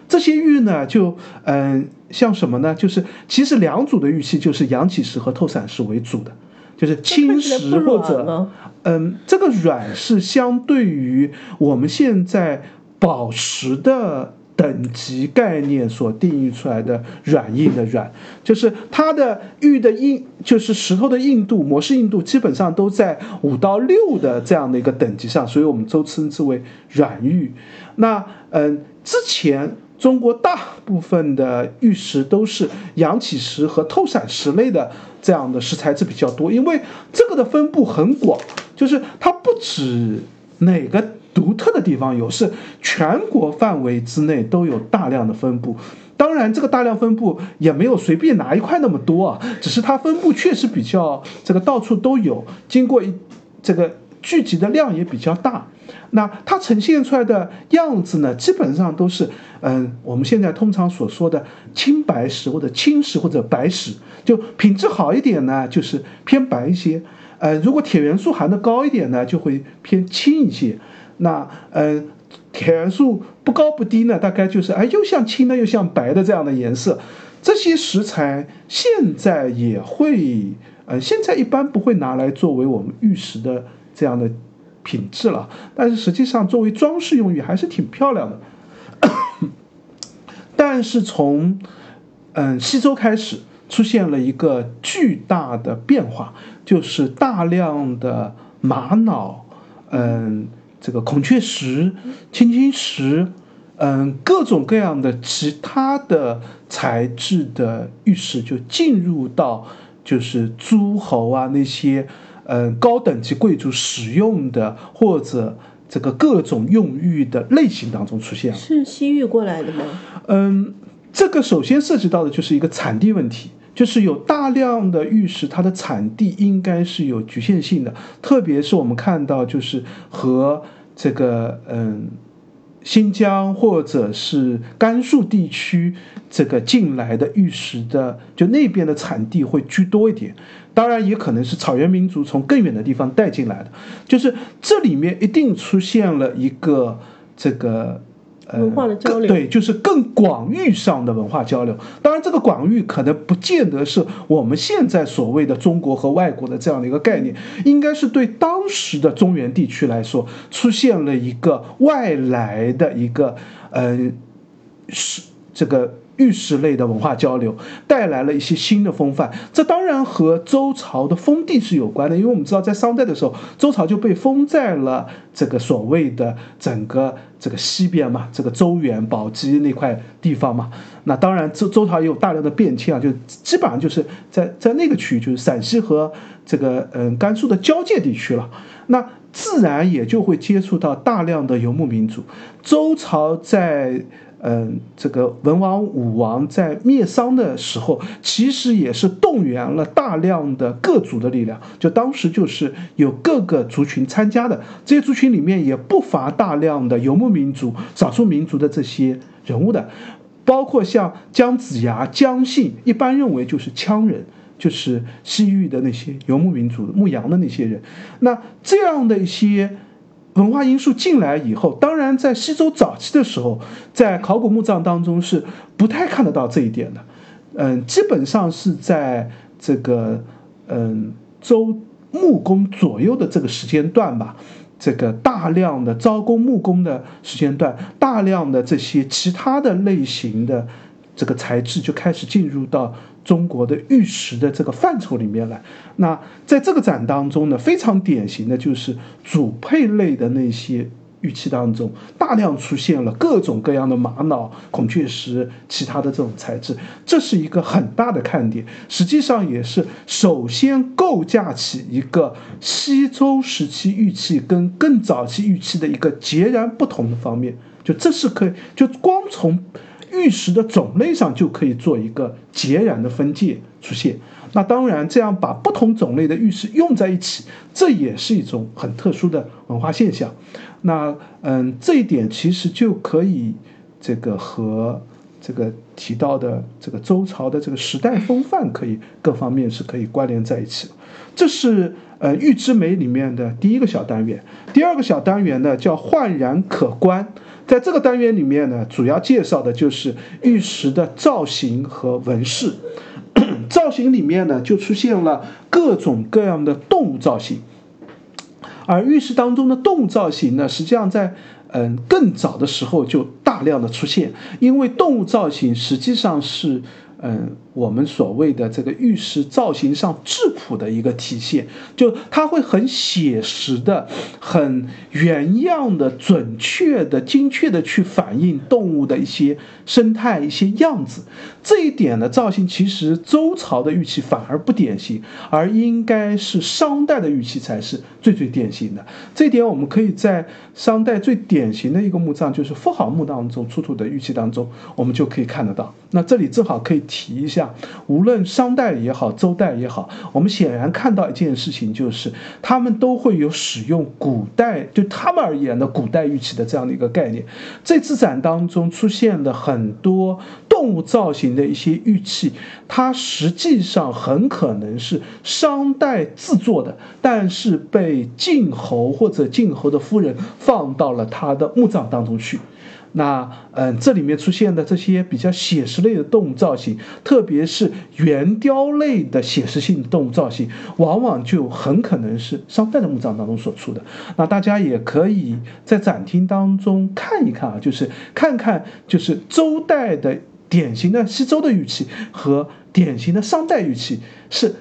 这些玉呢，就嗯像什么呢？就是其实两组的玉器就是阳起石和透闪石为主的，就是青石或者嗯这个软是相对于我们现在宝石的。等级概念所定义出来的软硬的软，就是它的玉的硬，就是石头的硬度、模式硬度，基本上都在五到六的这样的一个等级上，所以我们都称之为软玉。那嗯，之前中国大部分的玉石都是阳起石和透闪石类的这样的石材质比较多，因为这个的分布很广，就是它不止哪个。独特的地方有，是全国范围之内都有大量的分布。当然，这个大量分布也没有随便拿一块那么多啊，只是它分布确实比较这个到处都有，经过一这个聚集的量也比较大。那它呈现出来的样子呢，基本上都是嗯，我们现在通常所说的青白石或者青石或者白石，就品质好一点呢，就是偏白一些；呃，如果铁元素含的高一点呢，就会偏青一些。那嗯，铁元素不高不低呢，大概就是哎，又像青的又像白的这样的颜色。这些食材现在也会，呃，现在一般不会拿来作为我们玉石的这样的品质了。但是实际上作为装饰用玉还是挺漂亮的。但是从嗯西周开始出现了一个巨大的变化，就是大量的玛瑙，嗯。这个孔雀石、青金石，嗯，各种各样的其他的材质的玉石就进入到就是诸侯啊那些嗯高等级贵族使用的或者这个各种用玉的类型当中出现了。是西域过来的吗？嗯，这个首先涉及到的就是一个产地问题。就是有大量的玉石，它的产地应该是有局限性的，特别是我们看到，就是和这个嗯新疆或者是甘肃地区这个进来的玉石的，就那边的产地会居多一点。当然，也可能是草原民族从更远的地方带进来的。就是这里面一定出现了一个这个。文化的交流，对，就是更广域上的文化交流。当然，这个广域可能不见得是我们现在所谓的中国和外国的这样的一个概念，应该是对当时的中原地区来说，出现了一个外来的一个，呃，是这个。玉石类的文化交流带来了一些新的风范，这当然和周朝的封地是有关的，因为我们知道在商代的时候，周朝就被封在了这个所谓的整个这个西边嘛，这个周原、宝鸡那块地方嘛。那当然，周周朝也有大量的变迁啊，就基本上就是在在那个区域，就是陕西和这个嗯甘肃的交界地区了。那自然也就会接触到大量的游牧民族。周朝在。嗯，这个文王、武王在灭商的时候，其实也是动员了大量的各族的力量。就当时就是有各个族群参加的，这些族群里面也不乏大量的游牧民族、少数民族的这些人物的，包括像姜子牙、姜姓，一般认为就是羌人，就是西域的那些游牧民族、牧羊的那些人。那这样的一些。文化因素进来以后，当然在西周早期的时候，在考古墓葬当中是不太看得到这一点的。嗯，基本上是在这个嗯周穆公左右的这个时间段吧，这个大量的招工木工的时间段，大量的这些其他的类型的这个材质就开始进入到。中国的玉石的这个范畴里面来，那在这个展当中呢，非常典型的就是主配类的那些玉器当中，大量出现了各种各样的玛瑙、孔雀石、其他的这种材质，这是一个很大的看点。实际上也是首先构架起一个西周时期玉器跟更早期玉器的一个截然不同的方面。就这是可以，就光从。玉石的种类上就可以做一个截然的分界出现。那当然，这样把不同种类的玉石用在一起，这也是一种很特殊的文化现象。那嗯，这一点其实就可以这个和这个提到的这个周朝的这个时代风范可以各方面是可以关联在一起。这是呃玉之美里面的第一个小单元。第二个小单元呢叫焕然可观。在这个单元里面呢，主要介绍的就是玉石的造型和纹饰。造型里面呢，就出现了各种各样的动物造型。而玉石当中的动物造型呢，实际上在嗯更早的时候就大量的出现，因为动物造型实际上是。嗯，我们所谓的这个玉石造型上质朴的一个体现，就它会很写实的、很原样的、准确的、精确的去反映动物的一些生态、一些样子。这一点的造型，其实周朝的玉器反而不典型，而应该是商代的玉器才是最最典型的。这点，我们可以在商代最典型的一个墓葬，就是妇好墓当中出土的玉器当中，我们就可以看得到。那这里正好可以提一下，无论商代也好，周代也好，我们显然看到一件事情，就是他们都会有使用古代对他们而言的古代玉器的这样的一个概念。这次展当中出现了很多动物造型的一些玉器，它实际上很可能是商代制作的，但是被晋侯或者晋侯的夫人放到了他的墓葬当中去。那嗯，这里面出现的这些比较写实类的动物造型，特别是圆雕类的写实性动物造型，往往就很可能是商代的墓葬当中所出的。那大家也可以在展厅当中看一看啊，就是看看就是周代的典型的西周的玉器和典型的商代玉器是。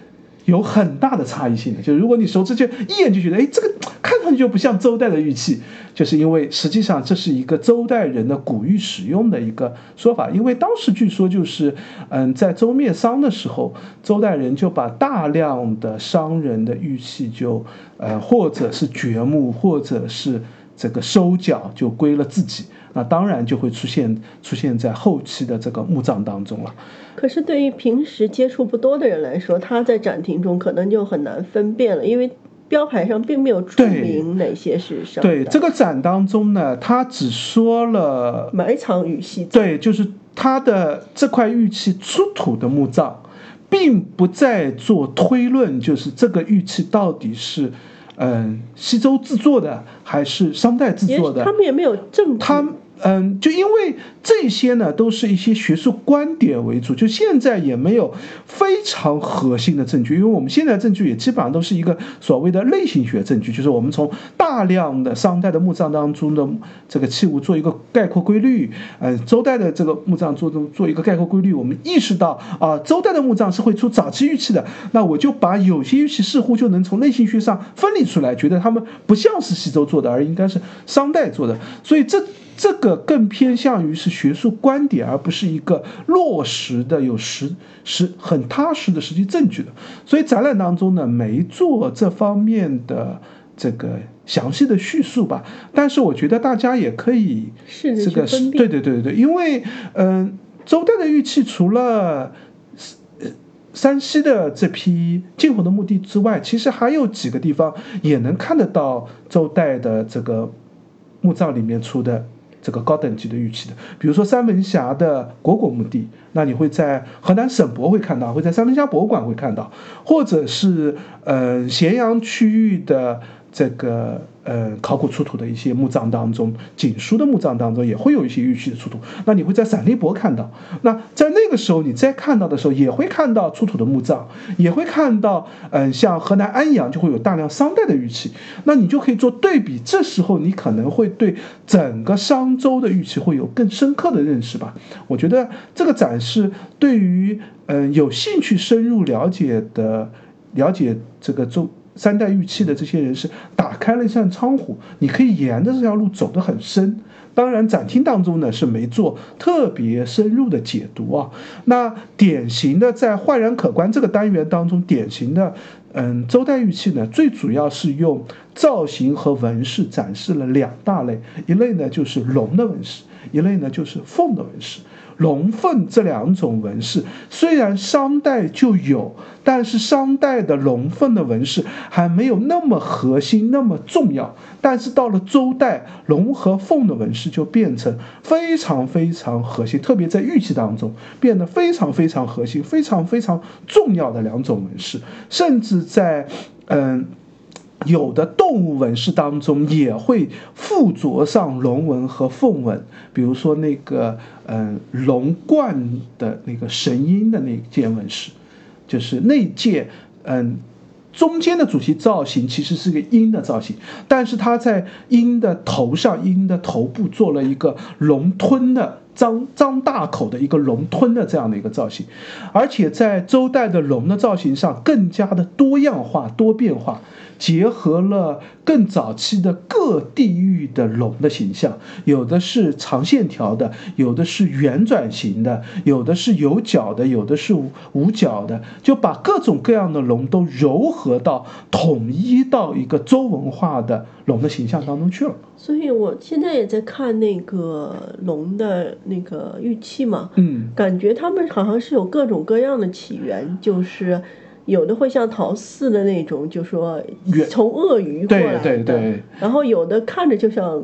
有很大的差异性的，就是如果你熟知，就一眼就觉得，哎，这个看上去就不像周代的玉器，就是因为实际上这是一个周代人的古玉使用的一个说法，因为当时据说就是，嗯，在周灭商的时候，周代人就把大量的商人的玉器就，呃，或者是掘墓，或者是这个收缴，就归了自己。那当然就会出现出现在后期的这个墓葬当中了。可是对于平时接触不多的人来说，他在展厅中可能就很难分辨了，因为。标牌上并没有注明哪些是商代。对这个展当中呢，他只说了埋藏与西藏。对，就是他的这块玉器出土的墓葬，并不再做推论，就是这个玉器到底是嗯西周制作的还是商代制作的。他们也没有证据。他嗯，就因为这些呢，都是一些学术观点为主，就现在也没有非常核心的证据，因为我们现在证据也基本上都是一个所谓的类型学证据，就是我们从大量的商代的墓葬当中的这个器物做一个概括规律，嗯，周代的这个墓葬做做一个概括规律，我们意识到啊，周代的墓葬是会出早期玉器的，那我就把有些玉器似乎就能从类型学上分离出来，觉得他们不像是西周做的，而应该是商代做的，所以这。这个更偏向于是学术观点，而不是一个落实的、有实实很踏实的实际证据的。所以展览当中呢，没做这方面的这个详细的叙述吧。但是我觉得大家也可以这个对对对对对，因为嗯，周代的玉器除了山西的这批晋红的墓地之外，其实还有几个地方也能看得到周代的这个墓葬里面出的。这个高等级的玉器的，比如说三门峡的果果墓地，那你会在河南省博会看到，会在三门峡博物馆会看到，或者是呃咸阳区域的这个。呃，考古出土的一些墓葬当中，锦书的墓葬当中也会有一些玉器的出土。那你会在陕历博看到。那在那个时候，你再看到的时候，也会看到出土的墓葬，也会看到，嗯，像河南安阳就会有大量商代的玉器。那你就可以做对比，这时候你可能会对整个商周的玉器会有更深刻的认识吧。我觉得这个展示对于嗯有兴趣深入了解的了解这个周。三代玉器的这些人是打开了一扇窗户，你可以沿着这条路走得很深。当然，展厅当中呢是没做特别深入的解读啊。那典型的在焕然可观这个单元当中，典型的嗯周代玉器呢，最主要是用造型和纹饰展示了两大类，一类呢就是龙的纹饰，一类呢就是凤的纹饰。龙凤这两种纹饰虽然商代就有，但是商代的龙凤的纹饰还没有那么核心、那么重要。但是到了周代，龙和凤的纹饰就变成非常非常核心，特别在玉器当中变得非常非常核心、非常非常重要的两种纹饰，甚至在嗯。有的动物纹饰当中也会附着上龙纹和凤纹，比如说那个嗯龙冠的那个神鹰的那件纹饰，就是那件嗯中间的主题造型其实是个鹰的造型，但是它在鹰的头上，鹰的头部做了一个龙吞的张张大口的一个龙吞的这样的一个造型，而且在周代的龙的造型上更加的多样化多变化。结合了更早期的各地域的龙的形象，有的是长线条的，有的是圆转型的，有的是有角的，有的是无角的，就把各种各样的龙都糅合到统一到一个周文化的龙的形象当中去了。所以我现在也在看那个龙的那个玉器嘛，嗯，感觉他们好像是有各种各样的起源，就是。有的会像陶寺的那种，就说从鳄鱼过来的，然后有的看着就像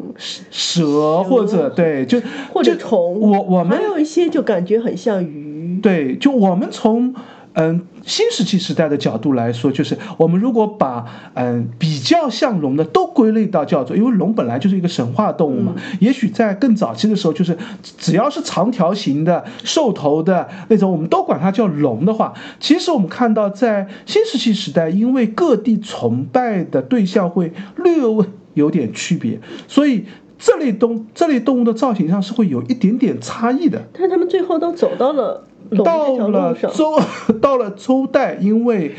蛇或者对，就或者虫。我我们还有一些就感觉很像鱼。对，就我们从。嗯，新石器时代的角度来说，就是我们如果把嗯比较像龙的都归类到叫做，因为龙本来就是一个神话动物嘛。也许在更早期的时候，就是只要是长条形的、兽头的那种，我们都管它叫龙的话，其实我们看到在新石器时代，因为各地崇拜的对象会略微有点区别，所以这类动这类动物的造型上是会有一点点差异的。但他们最后都走到了。到了周，到了周代，因为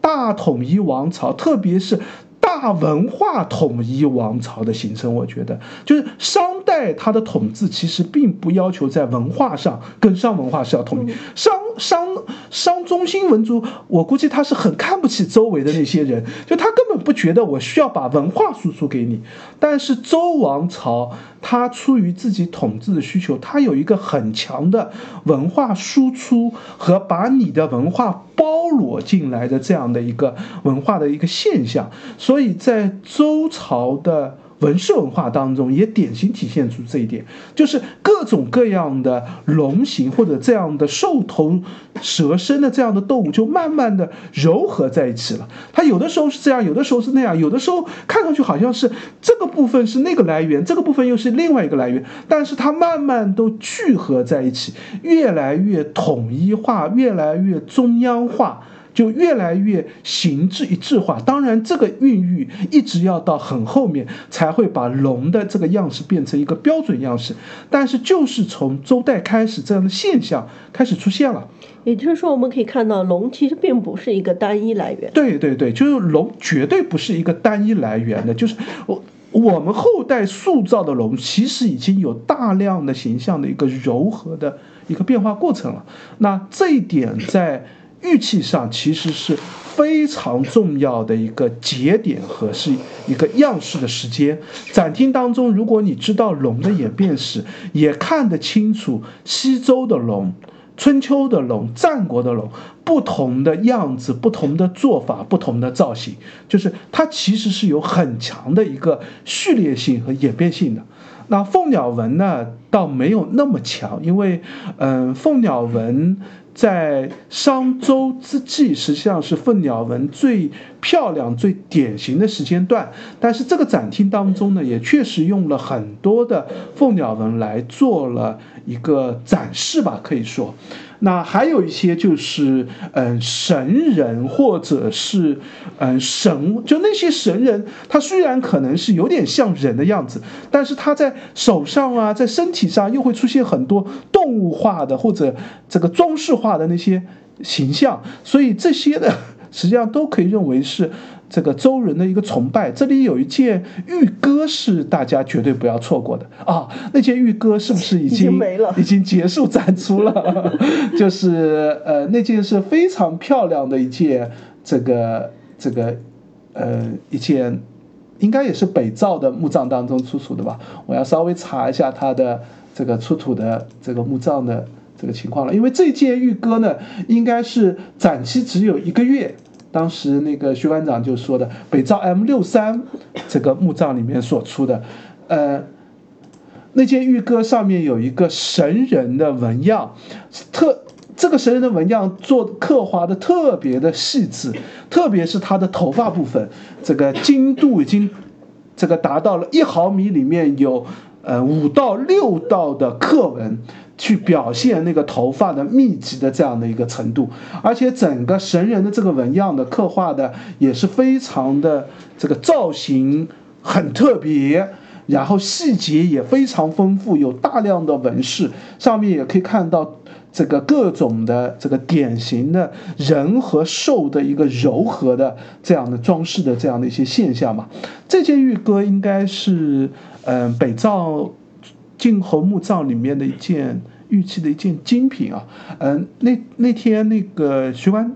大统一王朝，特别是。大文化统一王朝的形成，我觉得就是商代它的统治其实并不要求在文化上跟商文化是要统一。商商商中心文族，我估计他是很看不起周围的那些人，就他根本不觉得我需要把文化输出给你。但是周王朝，他出于自己统治的需求，他有一个很强的文化输出和把你的文化包包罗进来的这样的一个文化的一个现象，所以在周朝的。纹饰文化当中也典型体现出这一点，就是各种各样的龙形或者这样的兽头蛇身的这样的动物，就慢慢的糅合在一起了。它有的时候是这样，有的时候是那样，有的时候看上去好像是这个部分是那个来源，这个部分又是另外一个来源，但是它慢慢都聚合在一起，越来越统一化，越来越中央化。就越来越形制一致化，当然这个孕育一直要到很后面才会把龙的这个样式变成一个标准样式，但是就是从周代开始，这样的现象开始出现了。也就是说，我们可以看到龙其实并不是一个单一来源。对对对，就是龙绝对不是一个单一来源的，就是我我们后代塑造的龙其实已经有大量的形象的一个柔和的一个变化过程了。那这一点在。玉器上其实是非常重要的一个节点和是一个样式的时间。展厅当中，如果你知道龙的演变史，也看得清楚西周的龙、春秋的龙、战国的龙不同的样子、不同的做法、不同的造型，就是它其实是有很强的一个序列性和演变性的。那凤鸟纹呢，倒没有那么强，因为，嗯，凤鸟纹。在商周之际，实际上是凤鸟纹最漂亮、最典型的时间段。但是这个展厅当中呢，也确实用了很多的凤鸟纹来做了一个展示吧，可以说。那还有一些就是，嗯，神人或者是，嗯，神，就那些神人，他虽然可能是有点像人的样子，但是他在手上啊，在身体上又会出现很多动物化的或者这个装饰化的那些形象，所以这些的，实际上都可以认为是。这个周人的一个崇拜，这里有一件玉戈是大家绝对不要错过的啊！那件玉戈是不是已经没了？已经结束展出了？就是呃，那件是非常漂亮的一件，这个这个呃一件，应该也是北赵的墓葬当中出土的吧？我要稍微查一下它的这个出土的这个墓葬的这个情况了，因为这件玉戈呢，应该是展期只有一个月。当时那个徐馆长就说的，北照 M 六三这个墓葬里面所出的，呃，那件玉戈上面有一个神人的纹样，特这个神人的纹样做刻画的特别的细致，特别是他的头发部分，这个精度已经这个达到了一毫米里面有呃五到六道的刻纹。去表现那个头发的密集的这样的一个程度，而且整个神人的这个纹样的刻画的也是非常的这个造型很特别，然后细节也非常丰富，有大量的纹饰，上面也可以看到这个各种的这个典型的人和兽的一个柔和的这样的装饰的这样的一些现象嘛。这件玉戈应该是嗯北赵。晋侯墓葬里面的一件玉器的一件精品啊，嗯，那那天那个徐官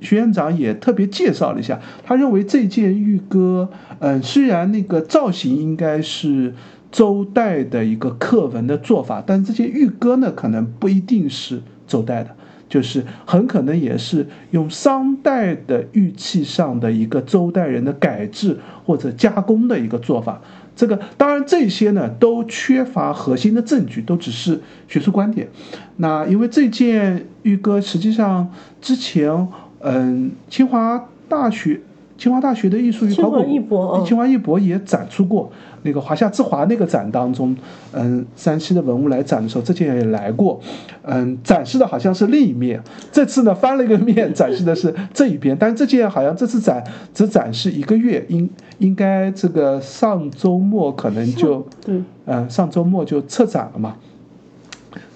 徐院长也特别介绍了一下，他认为这件玉戈，嗯，虽然那个造型应该是周代的一个刻纹的做法，但这件玉戈呢，可能不一定是周代的，就是很可能也是用商代的玉器上的一个周代人的改制或者加工的一个做法。这个当然，这些呢都缺乏核心的证据，都只是学术观点。那因为这件玉哥实际上之前，嗯，清华大学。清华大学的艺术与考古，清华艺博也展出过那个华夏之华那个展当中，嗯，山西的文物来展的时候，这件也来过，嗯，展示的好像是另一面，这次呢翻了一个面，展示的是这一边，但是这件好像这次展只展示一个月，应应该这个上周末可能就，对，嗯，上周末就撤展了嘛。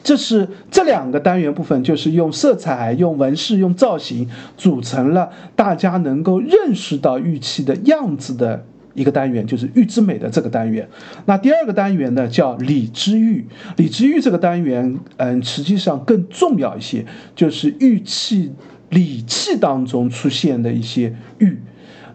这是这两个单元部分，就是用色彩、用纹饰、用造型组成了大家能够认识到玉器的样子的一个单元，就是玉之美的这个单元。那第二个单元呢，叫礼之玉。礼之玉这个单元，嗯，实际上更重要一些，就是玉器礼器当中出现的一些玉。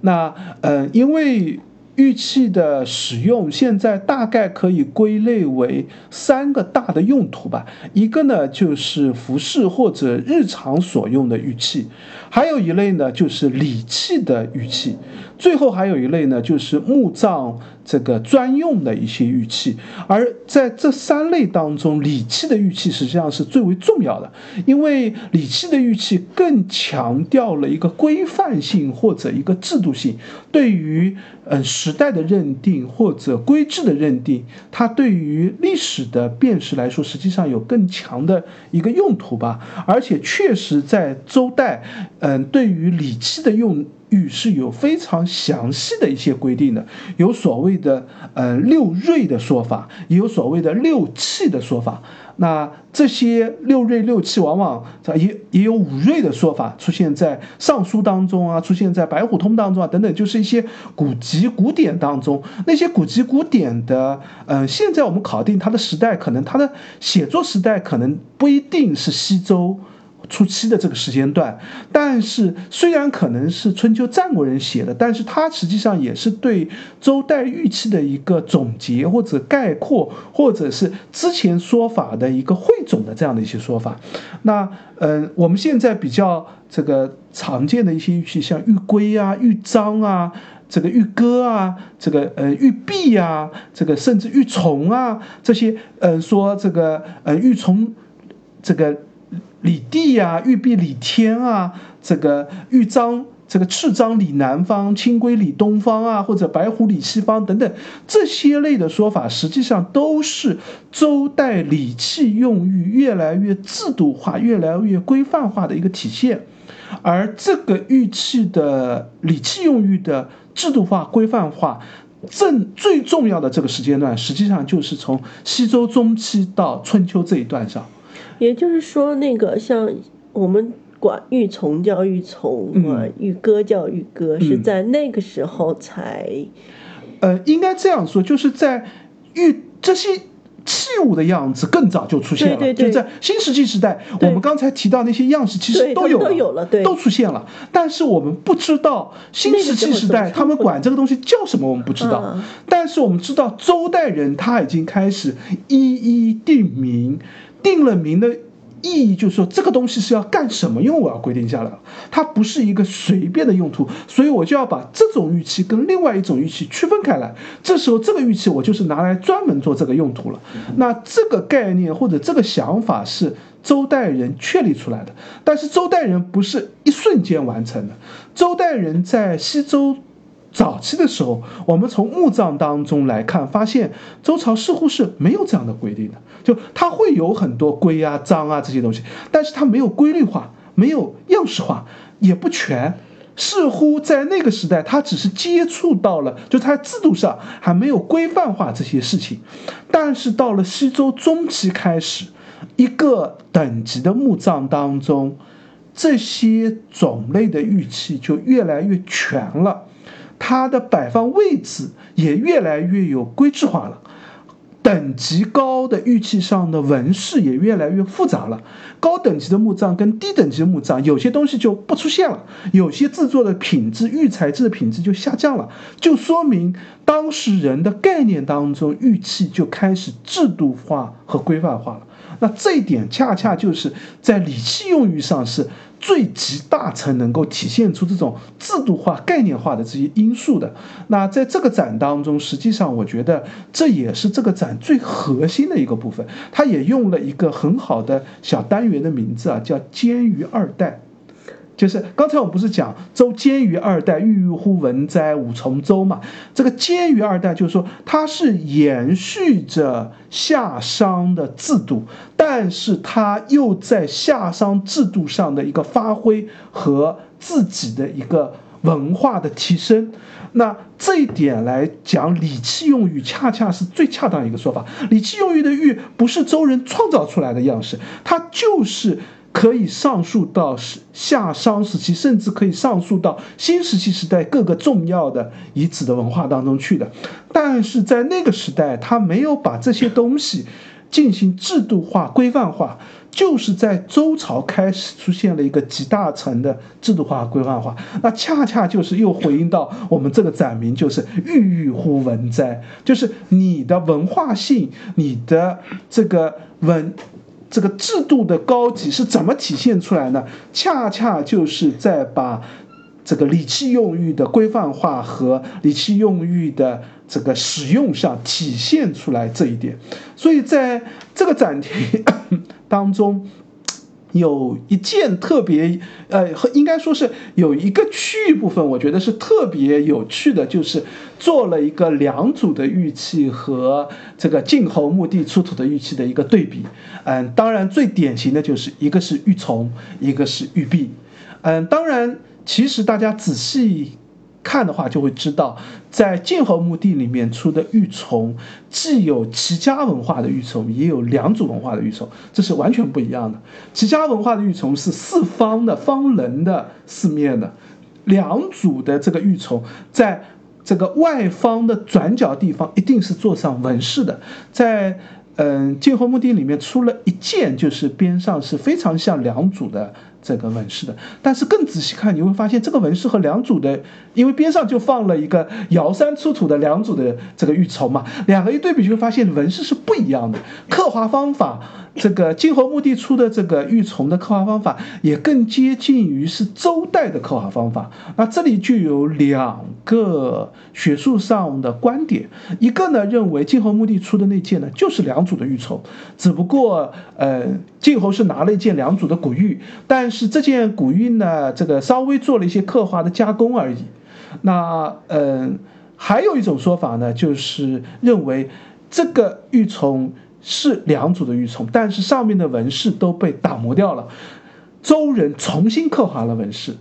那，嗯，因为玉器的使用现在大概可以归类为三个大的用途吧。一个呢就是服饰或者日常所用的玉器，还有一类呢就是礼器的玉器，最后还有一类呢就是墓葬这个专用的一些玉器。而在这三类当中，礼器的玉器实际上是最为重要的，因为礼器的玉器更强调了一个规范性或者一个制度性，对于嗯。时代的认定或者规制的认定，它对于历史的辨识来说，实际上有更强的一个用途吧。而且确实在周代，嗯，对于礼器的用语是有非常详细的一些规定的，有所谓的呃六瑞的说法，也有所谓的六器的说法。那这些六瑞六气，往往也也有五瑞的说法出现在《尚书》当中啊，出现在《白虎通》当中啊，等等，就是一些古籍古典当中。那些古籍古典的，嗯，现在我们考定它的时代，可能它的写作时代可能不一定是西周。初期的这个时间段，但是虽然可能是春秋战国人写的，但是它实际上也是对周代玉器的一个总结或者概括，或者是之前说法的一个汇总的这样的一些说法。那嗯，我们现在比较这个常见的一些玉器，像玉圭啊、玉章啊、这个玉戈啊、这个呃玉璧啊、这个甚至玉琮啊这些，嗯，说这个呃玉琮这个。李地呀，玉璧李天啊，这个玉章，这个赤章李南方，青龟李东方啊，或者白虎李西方等等，这些类的说法，实际上都是周代礼器用玉越来越制度化、越来越规范化的一个体现。而这个玉器的礼器用玉的制度化、规范化，正最重要的这个时间段，实际上就是从西周中期到春秋这一段上。也就是说，那个像我们管玉琮叫玉琮啊，玉戈叫玉戈，是在那个时候才，呃，应该这样说，就是在玉这些器物的样子更早就出现了，就在新石器时代，我们刚才提到那些样式其实都有都有了，对，都出现了，但是我们不知道新石器时代他们管这个东西叫什么，我们不知道，但是我们知道周代人他已经开始一一定名。定了名的意义就是说，这个东西是要干什么用，我要规定下来了。它不是一个随便的用途，所以我就要把这种玉器跟另外一种玉器区分开来。这时候，这个玉器我就是拿来专门做这个用途了。那这个概念或者这个想法是周代人确立出来的，但是周代人不是一瞬间完成的。周代人在西周。早期的时候，我们从墓葬当中来看，发现周朝似乎是没有这样的规定的，就它会有很多规啊、章啊这些东西，但是它没有规律化，没有样式化，也不全。似乎在那个时代，它只是接触到了，就它制度上还没有规范化这些事情。但是到了西周中期开始，一个等级的墓葬当中，这些种类的玉器就越来越全了。它的摆放位置也越来越有规制化了，等级高的玉器上的纹饰也越来越复杂了。高等级的墓葬跟低等级的墓葬，有些东西就不出现了，有些制作的品质、玉材质的品质就下降了，就说明当时人的概念当中，玉器就开始制度化和规范化了。那这一点恰恰就是在礼器用玉上是。最极大层能够体现出这种制度化、概念化的这些因素的，那在这个展当中，实际上我觉得这也是这个展最核心的一个部分。它也用了一个很好的小单元的名字啊，叫“监于二代”。就是刚才我们不是讲周监于二代，郁郁乎文哉，五重周嘛？这个监于二代，就是说它是延续着夏商的制度，但是它又在夏商制度上的一个发挥和自己的一个文化的提升。那这一点来讲，礼器用玉恰恰是最恰当一个说法。礼器用玉的玉不是周人创造出来的样式，它就是。可以上溯到夏商时期，甚至可以上溯到新石器时代各个重要的遗址的文化当中去的。但是在那个时代，他没有把这些东西进行制度化、规范化，就是在周朝开始出现了一个集大成的制度化、规范化，那恰恰就是又回应到我们这个展名，就是郁郁乎文哉，就是你的文化性，你的这个文。这个制度的高级是怎么体现出来呢？恰恰就是在把这个礼器用玉的规范化和礼器用玉的这个使用上体现出来这一点。所以在这个展厅当中。有一件特别，呃，应该说是有一个区域部分，我觉得是特别有趣的，就是做了一个两组的玉器和这个晋侯墓地出土的玉器的一个对比。嗯，当然最典型的就是一个是玉琮，一个是玉璧。嗯，当然，其实大家仔细。看的话就会知道，在晋侯墓地里面出的玉琮，既有齐家文化的玉琮，也有良渚文化的玉琮，这是完全不一样的。齐家文化的玉琮是四方的、方棱的、四面的，良渚的这个玉琮，在这个外方的转角地方一定是做上纹饰的。在嗯晋侯墓地里面出了一件，就是边上是非常像良渚的。这个纹饰的，但是更仔细看，你会发现这个纹饰和良渚的，因为边上就放了一个瑶山出土的良渚的这个玉琮嘛，两个一对比就会发现纹饰是不一样的，刻画方法。这个晋侯墓地出的这个玉琮的刻画方法，也更接近于是周代的刻画方法。那这里就有两个学术上的观点，一个呢认为晋侯墓地出的那件呢就是良渚的玉琮，只不过呃晋侯是拿了一件良渚的古玉，但这件古玉呢这个稍微做了一些刻画的加工而已。那嗯还有一种说法呢，就是认为这个玉琮。是良渚的玉琮，但是上面的纹饰都被打磨掉了，周人重新刻画了纹饰。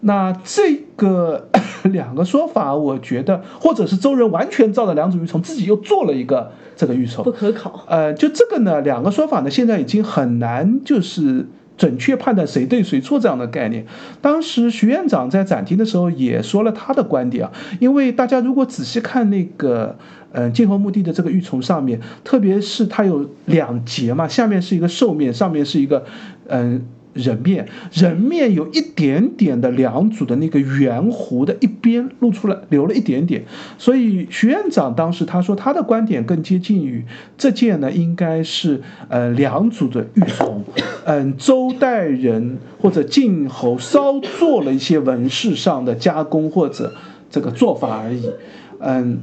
那这个 两个说法，我觉得，或者是周人完全照着良渚玉琮自己又做了一个这个玉琮，不可考。呃，就这个呢，两个说法呢，现在已经很难就是准确判断谁对谁错这样的概念。当时徐院长在展厅的时候也说了他的观点啊，因为大家如果仔细看那个。嗯，晋侯墓地的这个玉琮上面，特别是它有两节嘛，下面是一个兽面，上面是一个嗯人面，人面有一点点的两组的那个圆弧的一边露出来，留了一点点。所以徐院长当时他说他的观点更接近于这件呢，应该是呃两组的玉琮，嗯，周代人或者晋侯稍做了一些纹饰上的加工或者这个做法而已，嗯。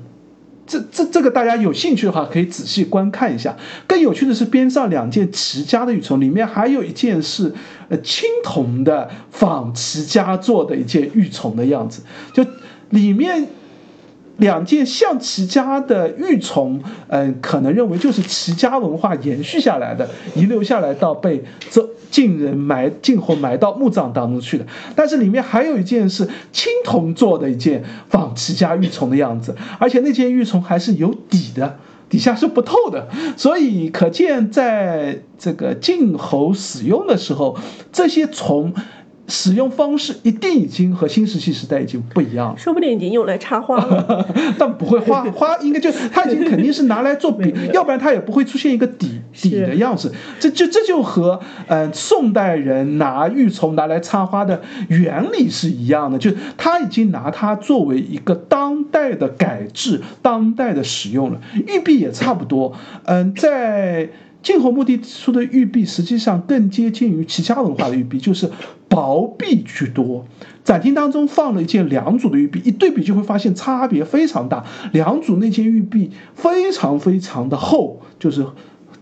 这这这个大家有兴趣的话，可以仔细观看一下。更有趣的是，边上两件齐家的玉琮，里面还有一件是呃青铜的仿齐家做的一件玉琮的样子，就里面。两件像齐家的玉琮，嗯，可能认为就是齐家文化延续下来的，遗留下来到被这晋人埋晋后埋到墓葬当中去的。但是里面还有一件是青铜做的一件仿齐家玉琮的样子，而且那件玉琮还是有底的，底下是不透的，所以可见在这个晋侯使用的时候，这些琮。使用方式一定已经和新石器时代已经不一样了，说不定已经用来插花了，但不会花 花，应该就它已经肯定是拿来做笔，要不然它也不会出现一个底底的样子。这就这就和嗯宋代人拿玉琮拿来插花的原理是一样的，就是他已经拿它作为一个当代的改制、当代的使用了。玉璧也差不多，嗯，在。晋侯墓地出的玉璧，实际上更接近于齐家文化的玉璧，就是薄璧居多。展厅当中放了一件两组的玉璧，一对比就会发现差别非常大。两组那件玉璧非常非常的厚，就是。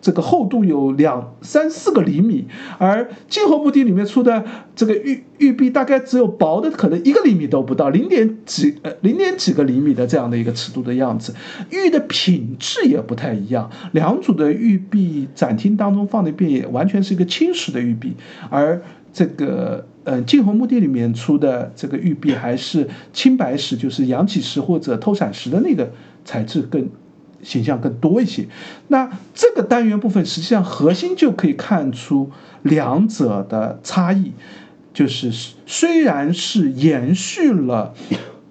这个厚度有两三四个厘米，而晋侯墓地里面出的这个玉玉璧大概只有薄的可能一个厘米都不到，零点几呃零点几个厘米的这样的一个尺度的样子，玉的品质也不太一样。两组的玉璧展厅当中放的璧也完全是一个青石的玉璧，而这个嗯晋侯墓地里面出的这个玉璧还是青白石，就是阳起石或者透闪石的那个材质更。形象更多一些，那这个单元部分实际上核心就可以看出两者的差异，就是虽然是延续了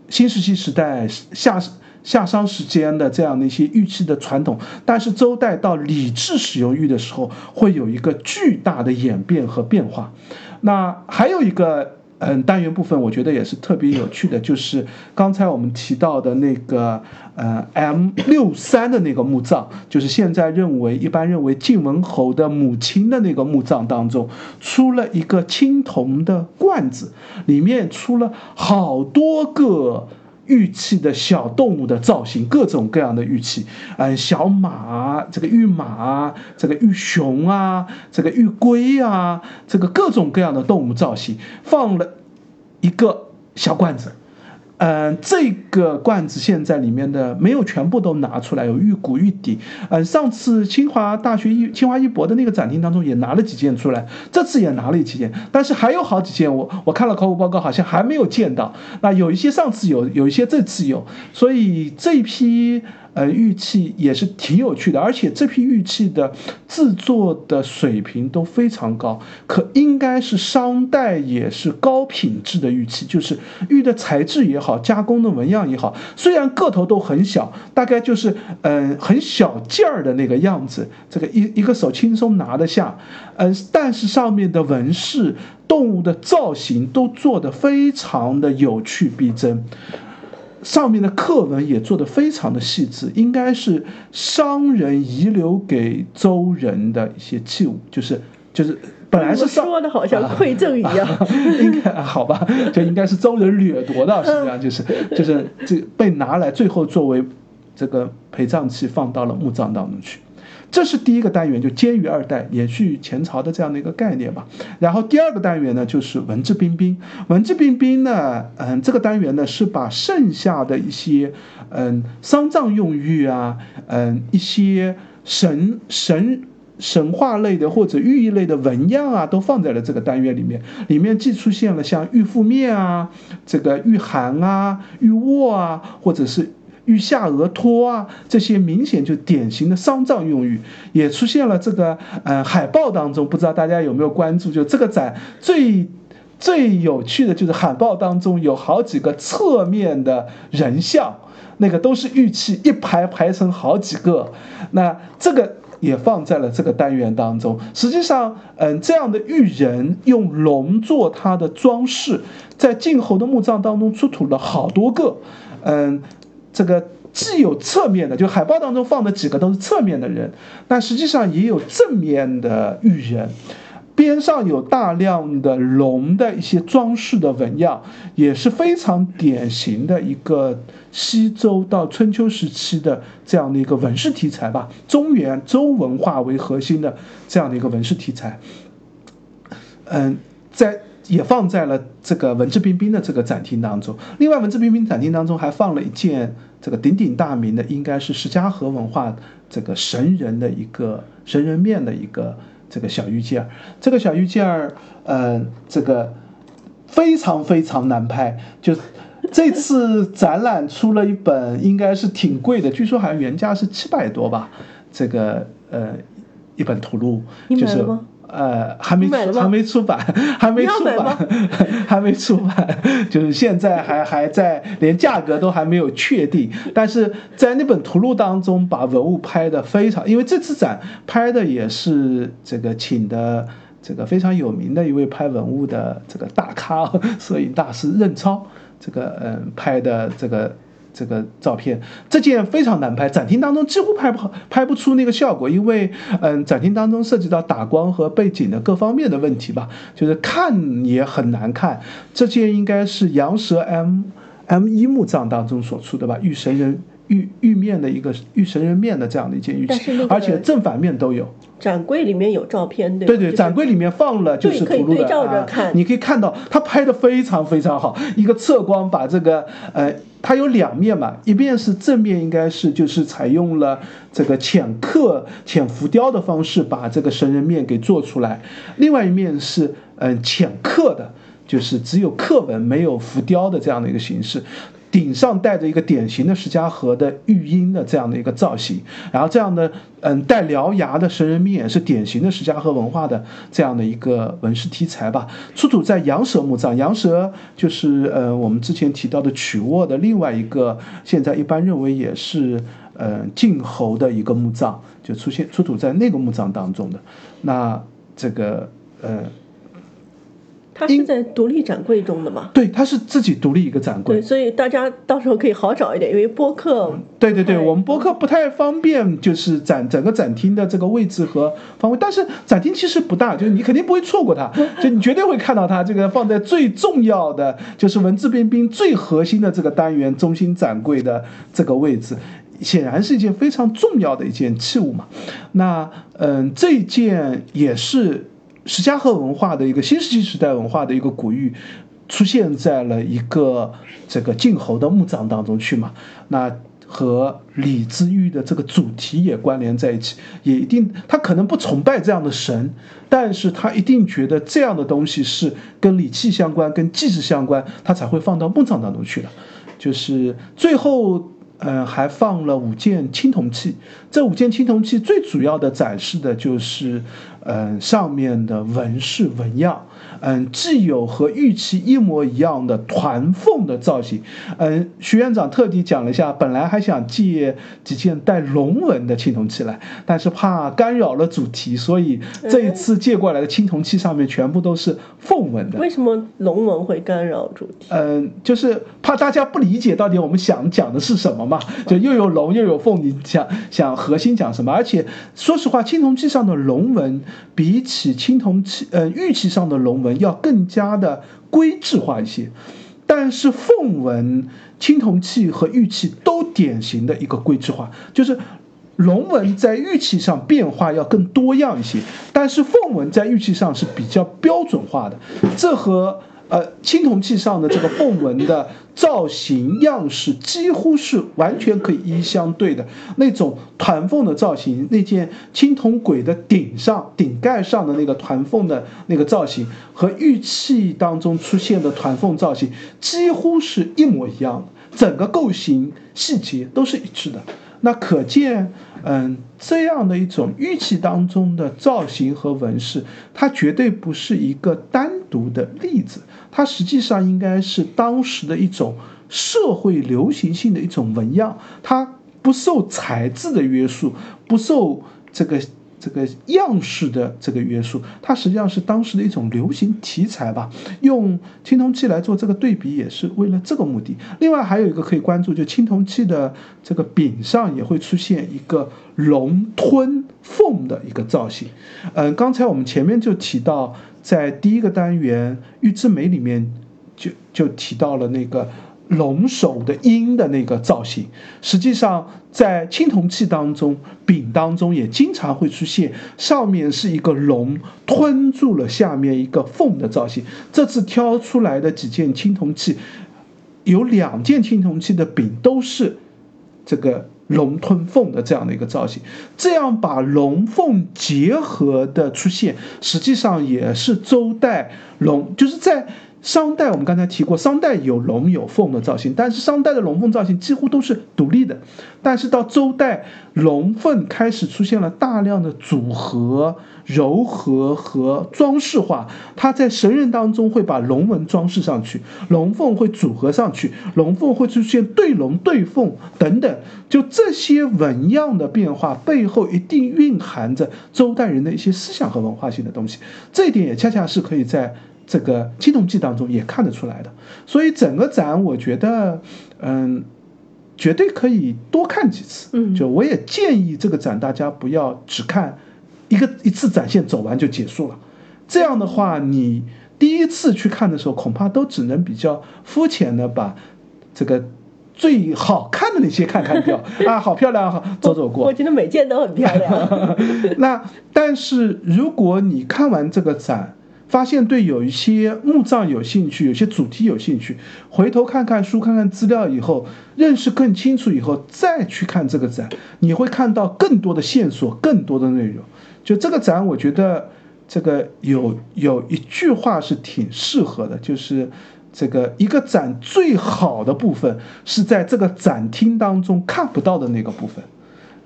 新石器时代夏夏商时间的这样的一些玉器的传统，但是周代到礼制使用玉的时候，会有一个巨大的演变和变化。那还有一个。嗯，单元部分我觉得也是特别有趣的，就是刚才我们提到的那个呃 M 六三的那个墓葬，就是现在认为一般认为晋文侯的母亲的那个墓葬当中，出了一个青铜的罐子，里面出了好多个。玉器的小动物的造型，各种各样的玉器，嗯，小马，这个玉马，这个玉熊啊，这个玉龟啊，这个各种各样的动物造型，放了一个小罐子。嗯，这个罐子现在里面的没有全部都拿出来，有玉骨玉底。嗯，上次清华大学一清华一博的那个展厅当中也拿了几件出来，这次也拿了几件，但是还有好几件，我我看了考古报告，好像还没有见到。那有一些上次有，有一些这次有，所以这一批。呃，玉器也是挺有趣的，而且这批玉器的制作的水平都非常高，可应该是商代也是高品质的玉器，就是玉的材质也好，加工的纹样也好，虽然个头都很小，大概就是嗯很小件儿的那个样子，这个一一个手轻松拿得下，嗯，但是上面的纹饰、动物的造型都做得非常的有趣逼真。上面的课文也做得非常的细致，应该是商人遗留给周人的一些器物，就是就是本来是说的好像馈赠一样，应该好吧，就应该是周人掠夺的，实际上就是 就是这被拿来最后作为这个陪葬器放到了墓葬当中去。这是第一个单元，就监于二代，延续前朝的这样的一个概念吧。然后第二个单元呢，就是文质彬彬。文质彬彬呢，嗯，这个单元呢是把剩下的一些，嗯，丧葬用玉啊，嗯，一些神神神话类的或者寓意类的纹样啊，都放在了这个单元里面。里面既出现了像玉覆面啊，这个玉函啊，玉握啊，或者是。玉下额托啊，这些明显就典型的丧葬用玉，也出现了这个呃海报当中，不知道大家有没有关注？就这个展最最有趣的就是海报当中有好几个侧面的人像，那个都是玉器，一排排成好几个。那这个也放在了这个单元当中。实际上，嗯，这样的玉人用龙做它的装饰，在晋侯的墓葬当中出土了好多个，嗯。这个既有侧面的，就海报当中放的几个都是侧面的人，但实际上也有正面的玉人，边上有大量的龙的一些装饰的纹样，也是非常典型的一个西周到春秋时期的这样的一个纹饰题材吧，中原周文化为核心的这样的一个纹饰题材。嗯，在。也放在了这个文质彬彬的这个展厅当中。另外，文质彬彬展厅当中还放了一件这个鼎鼎大名的，应该是石家河文化这个神人的一个神人面的一个这个小玉件。这个小玉件儿，呃，这个非常非常难拍。就这次展览出了一本，应该是挺贵的，据说好像原价是七百多吧。这个呃，一本图录，就是。呃，还没出还没出版，还没出版，还没出版，就是现在还还在，连价格都还没有确定。但是在那本图录当中，把文物拍的非常，因为这次展拍的也是这个请的这个非常有名的一位拍文物的这个大咖摄影大师任超，这个嗯拍的这个。这个照片，这件非常难拍，展厅当中几乎拍不好，拍不出那个效果，因为，嗯，展厅当中涉及到打光和背景的各方面的问题吧，就是看也很难看。这件应该是羊舌 M M 一墓葬当中所出的吧，玉神人玉玉面的一个玉神人面的这样的一件玉器，而且正反面都有。展柜里面有照片，对对对，展柜里面放了就是图录的啊，你可以看到他拍的非常非常好，一个侧光把这个呃。它有两面嘛，一面是正面，应该是就是采用了这个浅刻、浅浮雕的方式把这个神人面给做出来；另外一面是嗯浅刻的，就是只有刻纹没有浮雕的这样的一个形式。顶上带着一个典型的石家河的玉音的这样的一个造型，然后这样的嗯带獠牙的神人面是典型的石家河文化的这样的一个纹饰题材吧。出土在羊舌墓葬，羊舌就是呃我们之前提到的曲沃的另外一个，现在一般认为也是呃晋侯的一个墓葬，就出现出土在那个墓葬当中的。那这个呃。它是在独立展柜中的嘛？对，它是自己独立一个展柜。对，所以大家到时候可以好找一点，因为播客。对对对，我们播客不太方便，就是展整个展厅的这个位置和方位。但是展厅其实不大，就是你肯定不会错过它，就你绝对会看到它这个放在最重要的，就是文质彬彬最核心的这个单元中心展柜的这个位置，显然是一件非常重要的一件器物嘛。那嗯，这件也是。石家河文化的一个新石器时代文化的一个古玉，出现在了一个这个晋侯的墓葬当中去嘛？那和李之玉的这个主题也关联在一起，也一定他可能不崇拜这样的神，但是他一定觉得这样的东西是跟礼器相关、跟祭祀相关，他才会放到墓葬当中去的。就是最后。嗯，还放了五件青铜器。这五件青铜器最主要的展示的就是，嗯，上面的纹饰纹样。嗯，既有和玉器一模一样的团凤的造型。嗯，徐院长特地讲了一下，本来还想借几件带龙纹的青铜器来，但是怕干扰了主题，所以这一次借过来的青铜器上面全部都是凤纹的。为什么龙纹会干扰主题？嗯，就是怕大家不理解到底我们想讲的是什么嘛。就又有龙又有凤，你想想核心讲什么？而且说实话，青铜器上的龙纹比起青铜器呃玉器上的龙纹要更加的规制化一些。但是凤纹青铜器和玉器都典型的一个规制化，就是龙纹在玉器上变化要更多样一些，但是凤纹在玉器上是比较标准化的。这和呃，青铜器上的这个凤纹的造型样式几乎是完全可以一相对的。那种团凤的造型，那件青铜簋的顶上顶盖上的那个团凤的那个造型，和玉器当中出现的团凤造型几乎是一模一样的，整个构型细节都是一致的。那可见，嗯，这样的一种玉器当中的造型和纹饰，它绝对不是一个单独的例子，它实际上应该是当时的一种社会流行性的一种纹样，它不受材质的约束，不受这个。这个样式的这个约束，它实际上是当时的一种流行题材吧。用青铜器来做这个对比，也是为了这个目的。另外还有一个可以关注，就青铜器的这个柄上也会出现一个龙吞凤的一个造型。嗯，刚才我们前面就提到，在第一个单元玉之美里面就就提到了那个。龙首的鹰的那个造型，实际上在青铜器当中柄当中也经常会出现，上面是一个龙吞住了下面一个凤的造型。这次挑出来的几件青铜器，有两件青铜器的柄都是这个龙吞凤的这样的一个造型。这样把龙凤结合的出现，实际上也是周代龙就是在。商代我们刚才提过，商代有龙有凤的造型，但是商代的龙凤造型几乎都是独立的。但是到周代，龙凤开始出现了大量的组合、柔和和装饰化。它在神人当中会把龙纹装饰上去，龙凤会组合上去，龙凤会出现对龙对凤等等。就这些纹样的变化背后，一定蕴含着周代人的一些思想和文化性的东西。这一点也恰恰是可以在。这个青铜器当中也看得出来的，所以整个展我觉得，嗯，绝对可以多看几次。嗯，就我也建议这个展大家不要只看一个一次展现走完就结束了，这样的话你第一次去看的时候恐怕都只能比较肤浅的把这个最好看的那些看看掉 啊，好漂亮，好走走过。我觉得每件都很漂亮。那但是如果你看完这个展，发现对有一些墓葬有兴趣，有些主题有兴趣，回头看看书、看看资料以后，认识更清楚以后，再去看这个展，你会看到更多的线索、更多的内容。就这个展，我觉得这个有有一句话是挺适合的，就是这个一个展最好的部分是在这个展厅当中看不到的那个部分，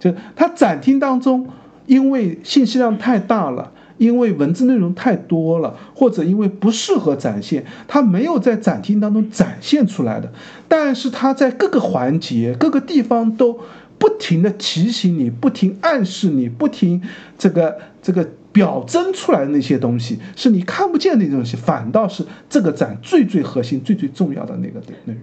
就它展厅当中，因为信息量太大了，因为文字内容太多了，或者因为不适合展现，它没有在展厅当中展现出来的。但是它在各个环节、各个地方都不停的提醒你，不停暗示你，不停这个这个。表征出来的那些东西是你看不见的东西，反倒是这个展最最核心、最最重要的那个内容。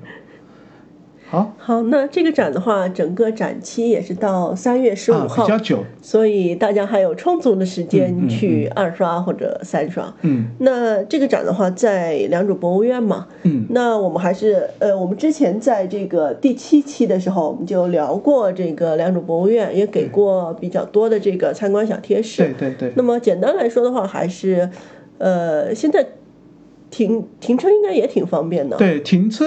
好，好，那这个展的话，整个展期也是到三月十五号，比较久，所以大家还有充足的时间去二刷或者三刷。嗯，那这个展的话，在良渚博物院嘛，嗯，那我们还是呃，我们之前在这个第七期的时候，我们就聊过这个良渚博物院，也给过比较多的这个参观小贴士。对对对。那么简单来说的话，还是呃，现在。停停车应该也挺方便的。对，停车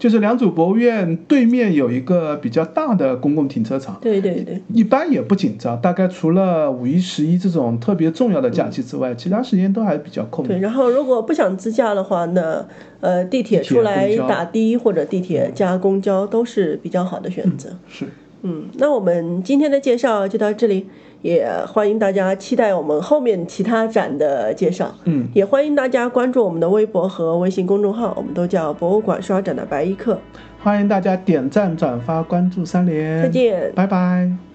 就是良渚博物院对面有一个比较大的公共停车场。对对对，一般也不紧张，大概除了五一、十一这种特别重要的假期之外，其他时间都还比较空。对，然后如果不想自驾的话，那呃地铁出来打的或者地铁加公交都是比较好的选择。是，嗯，那我们今天的介绍就到这里。也欢迎大家期待我们后面其他展的介绍，嗯，也欢迎大家关注我们的微博和微信公众号，我们都叫博物馆刷展的白衣客。欢迎大家点赞、转发、关注三连，再见，拜拜。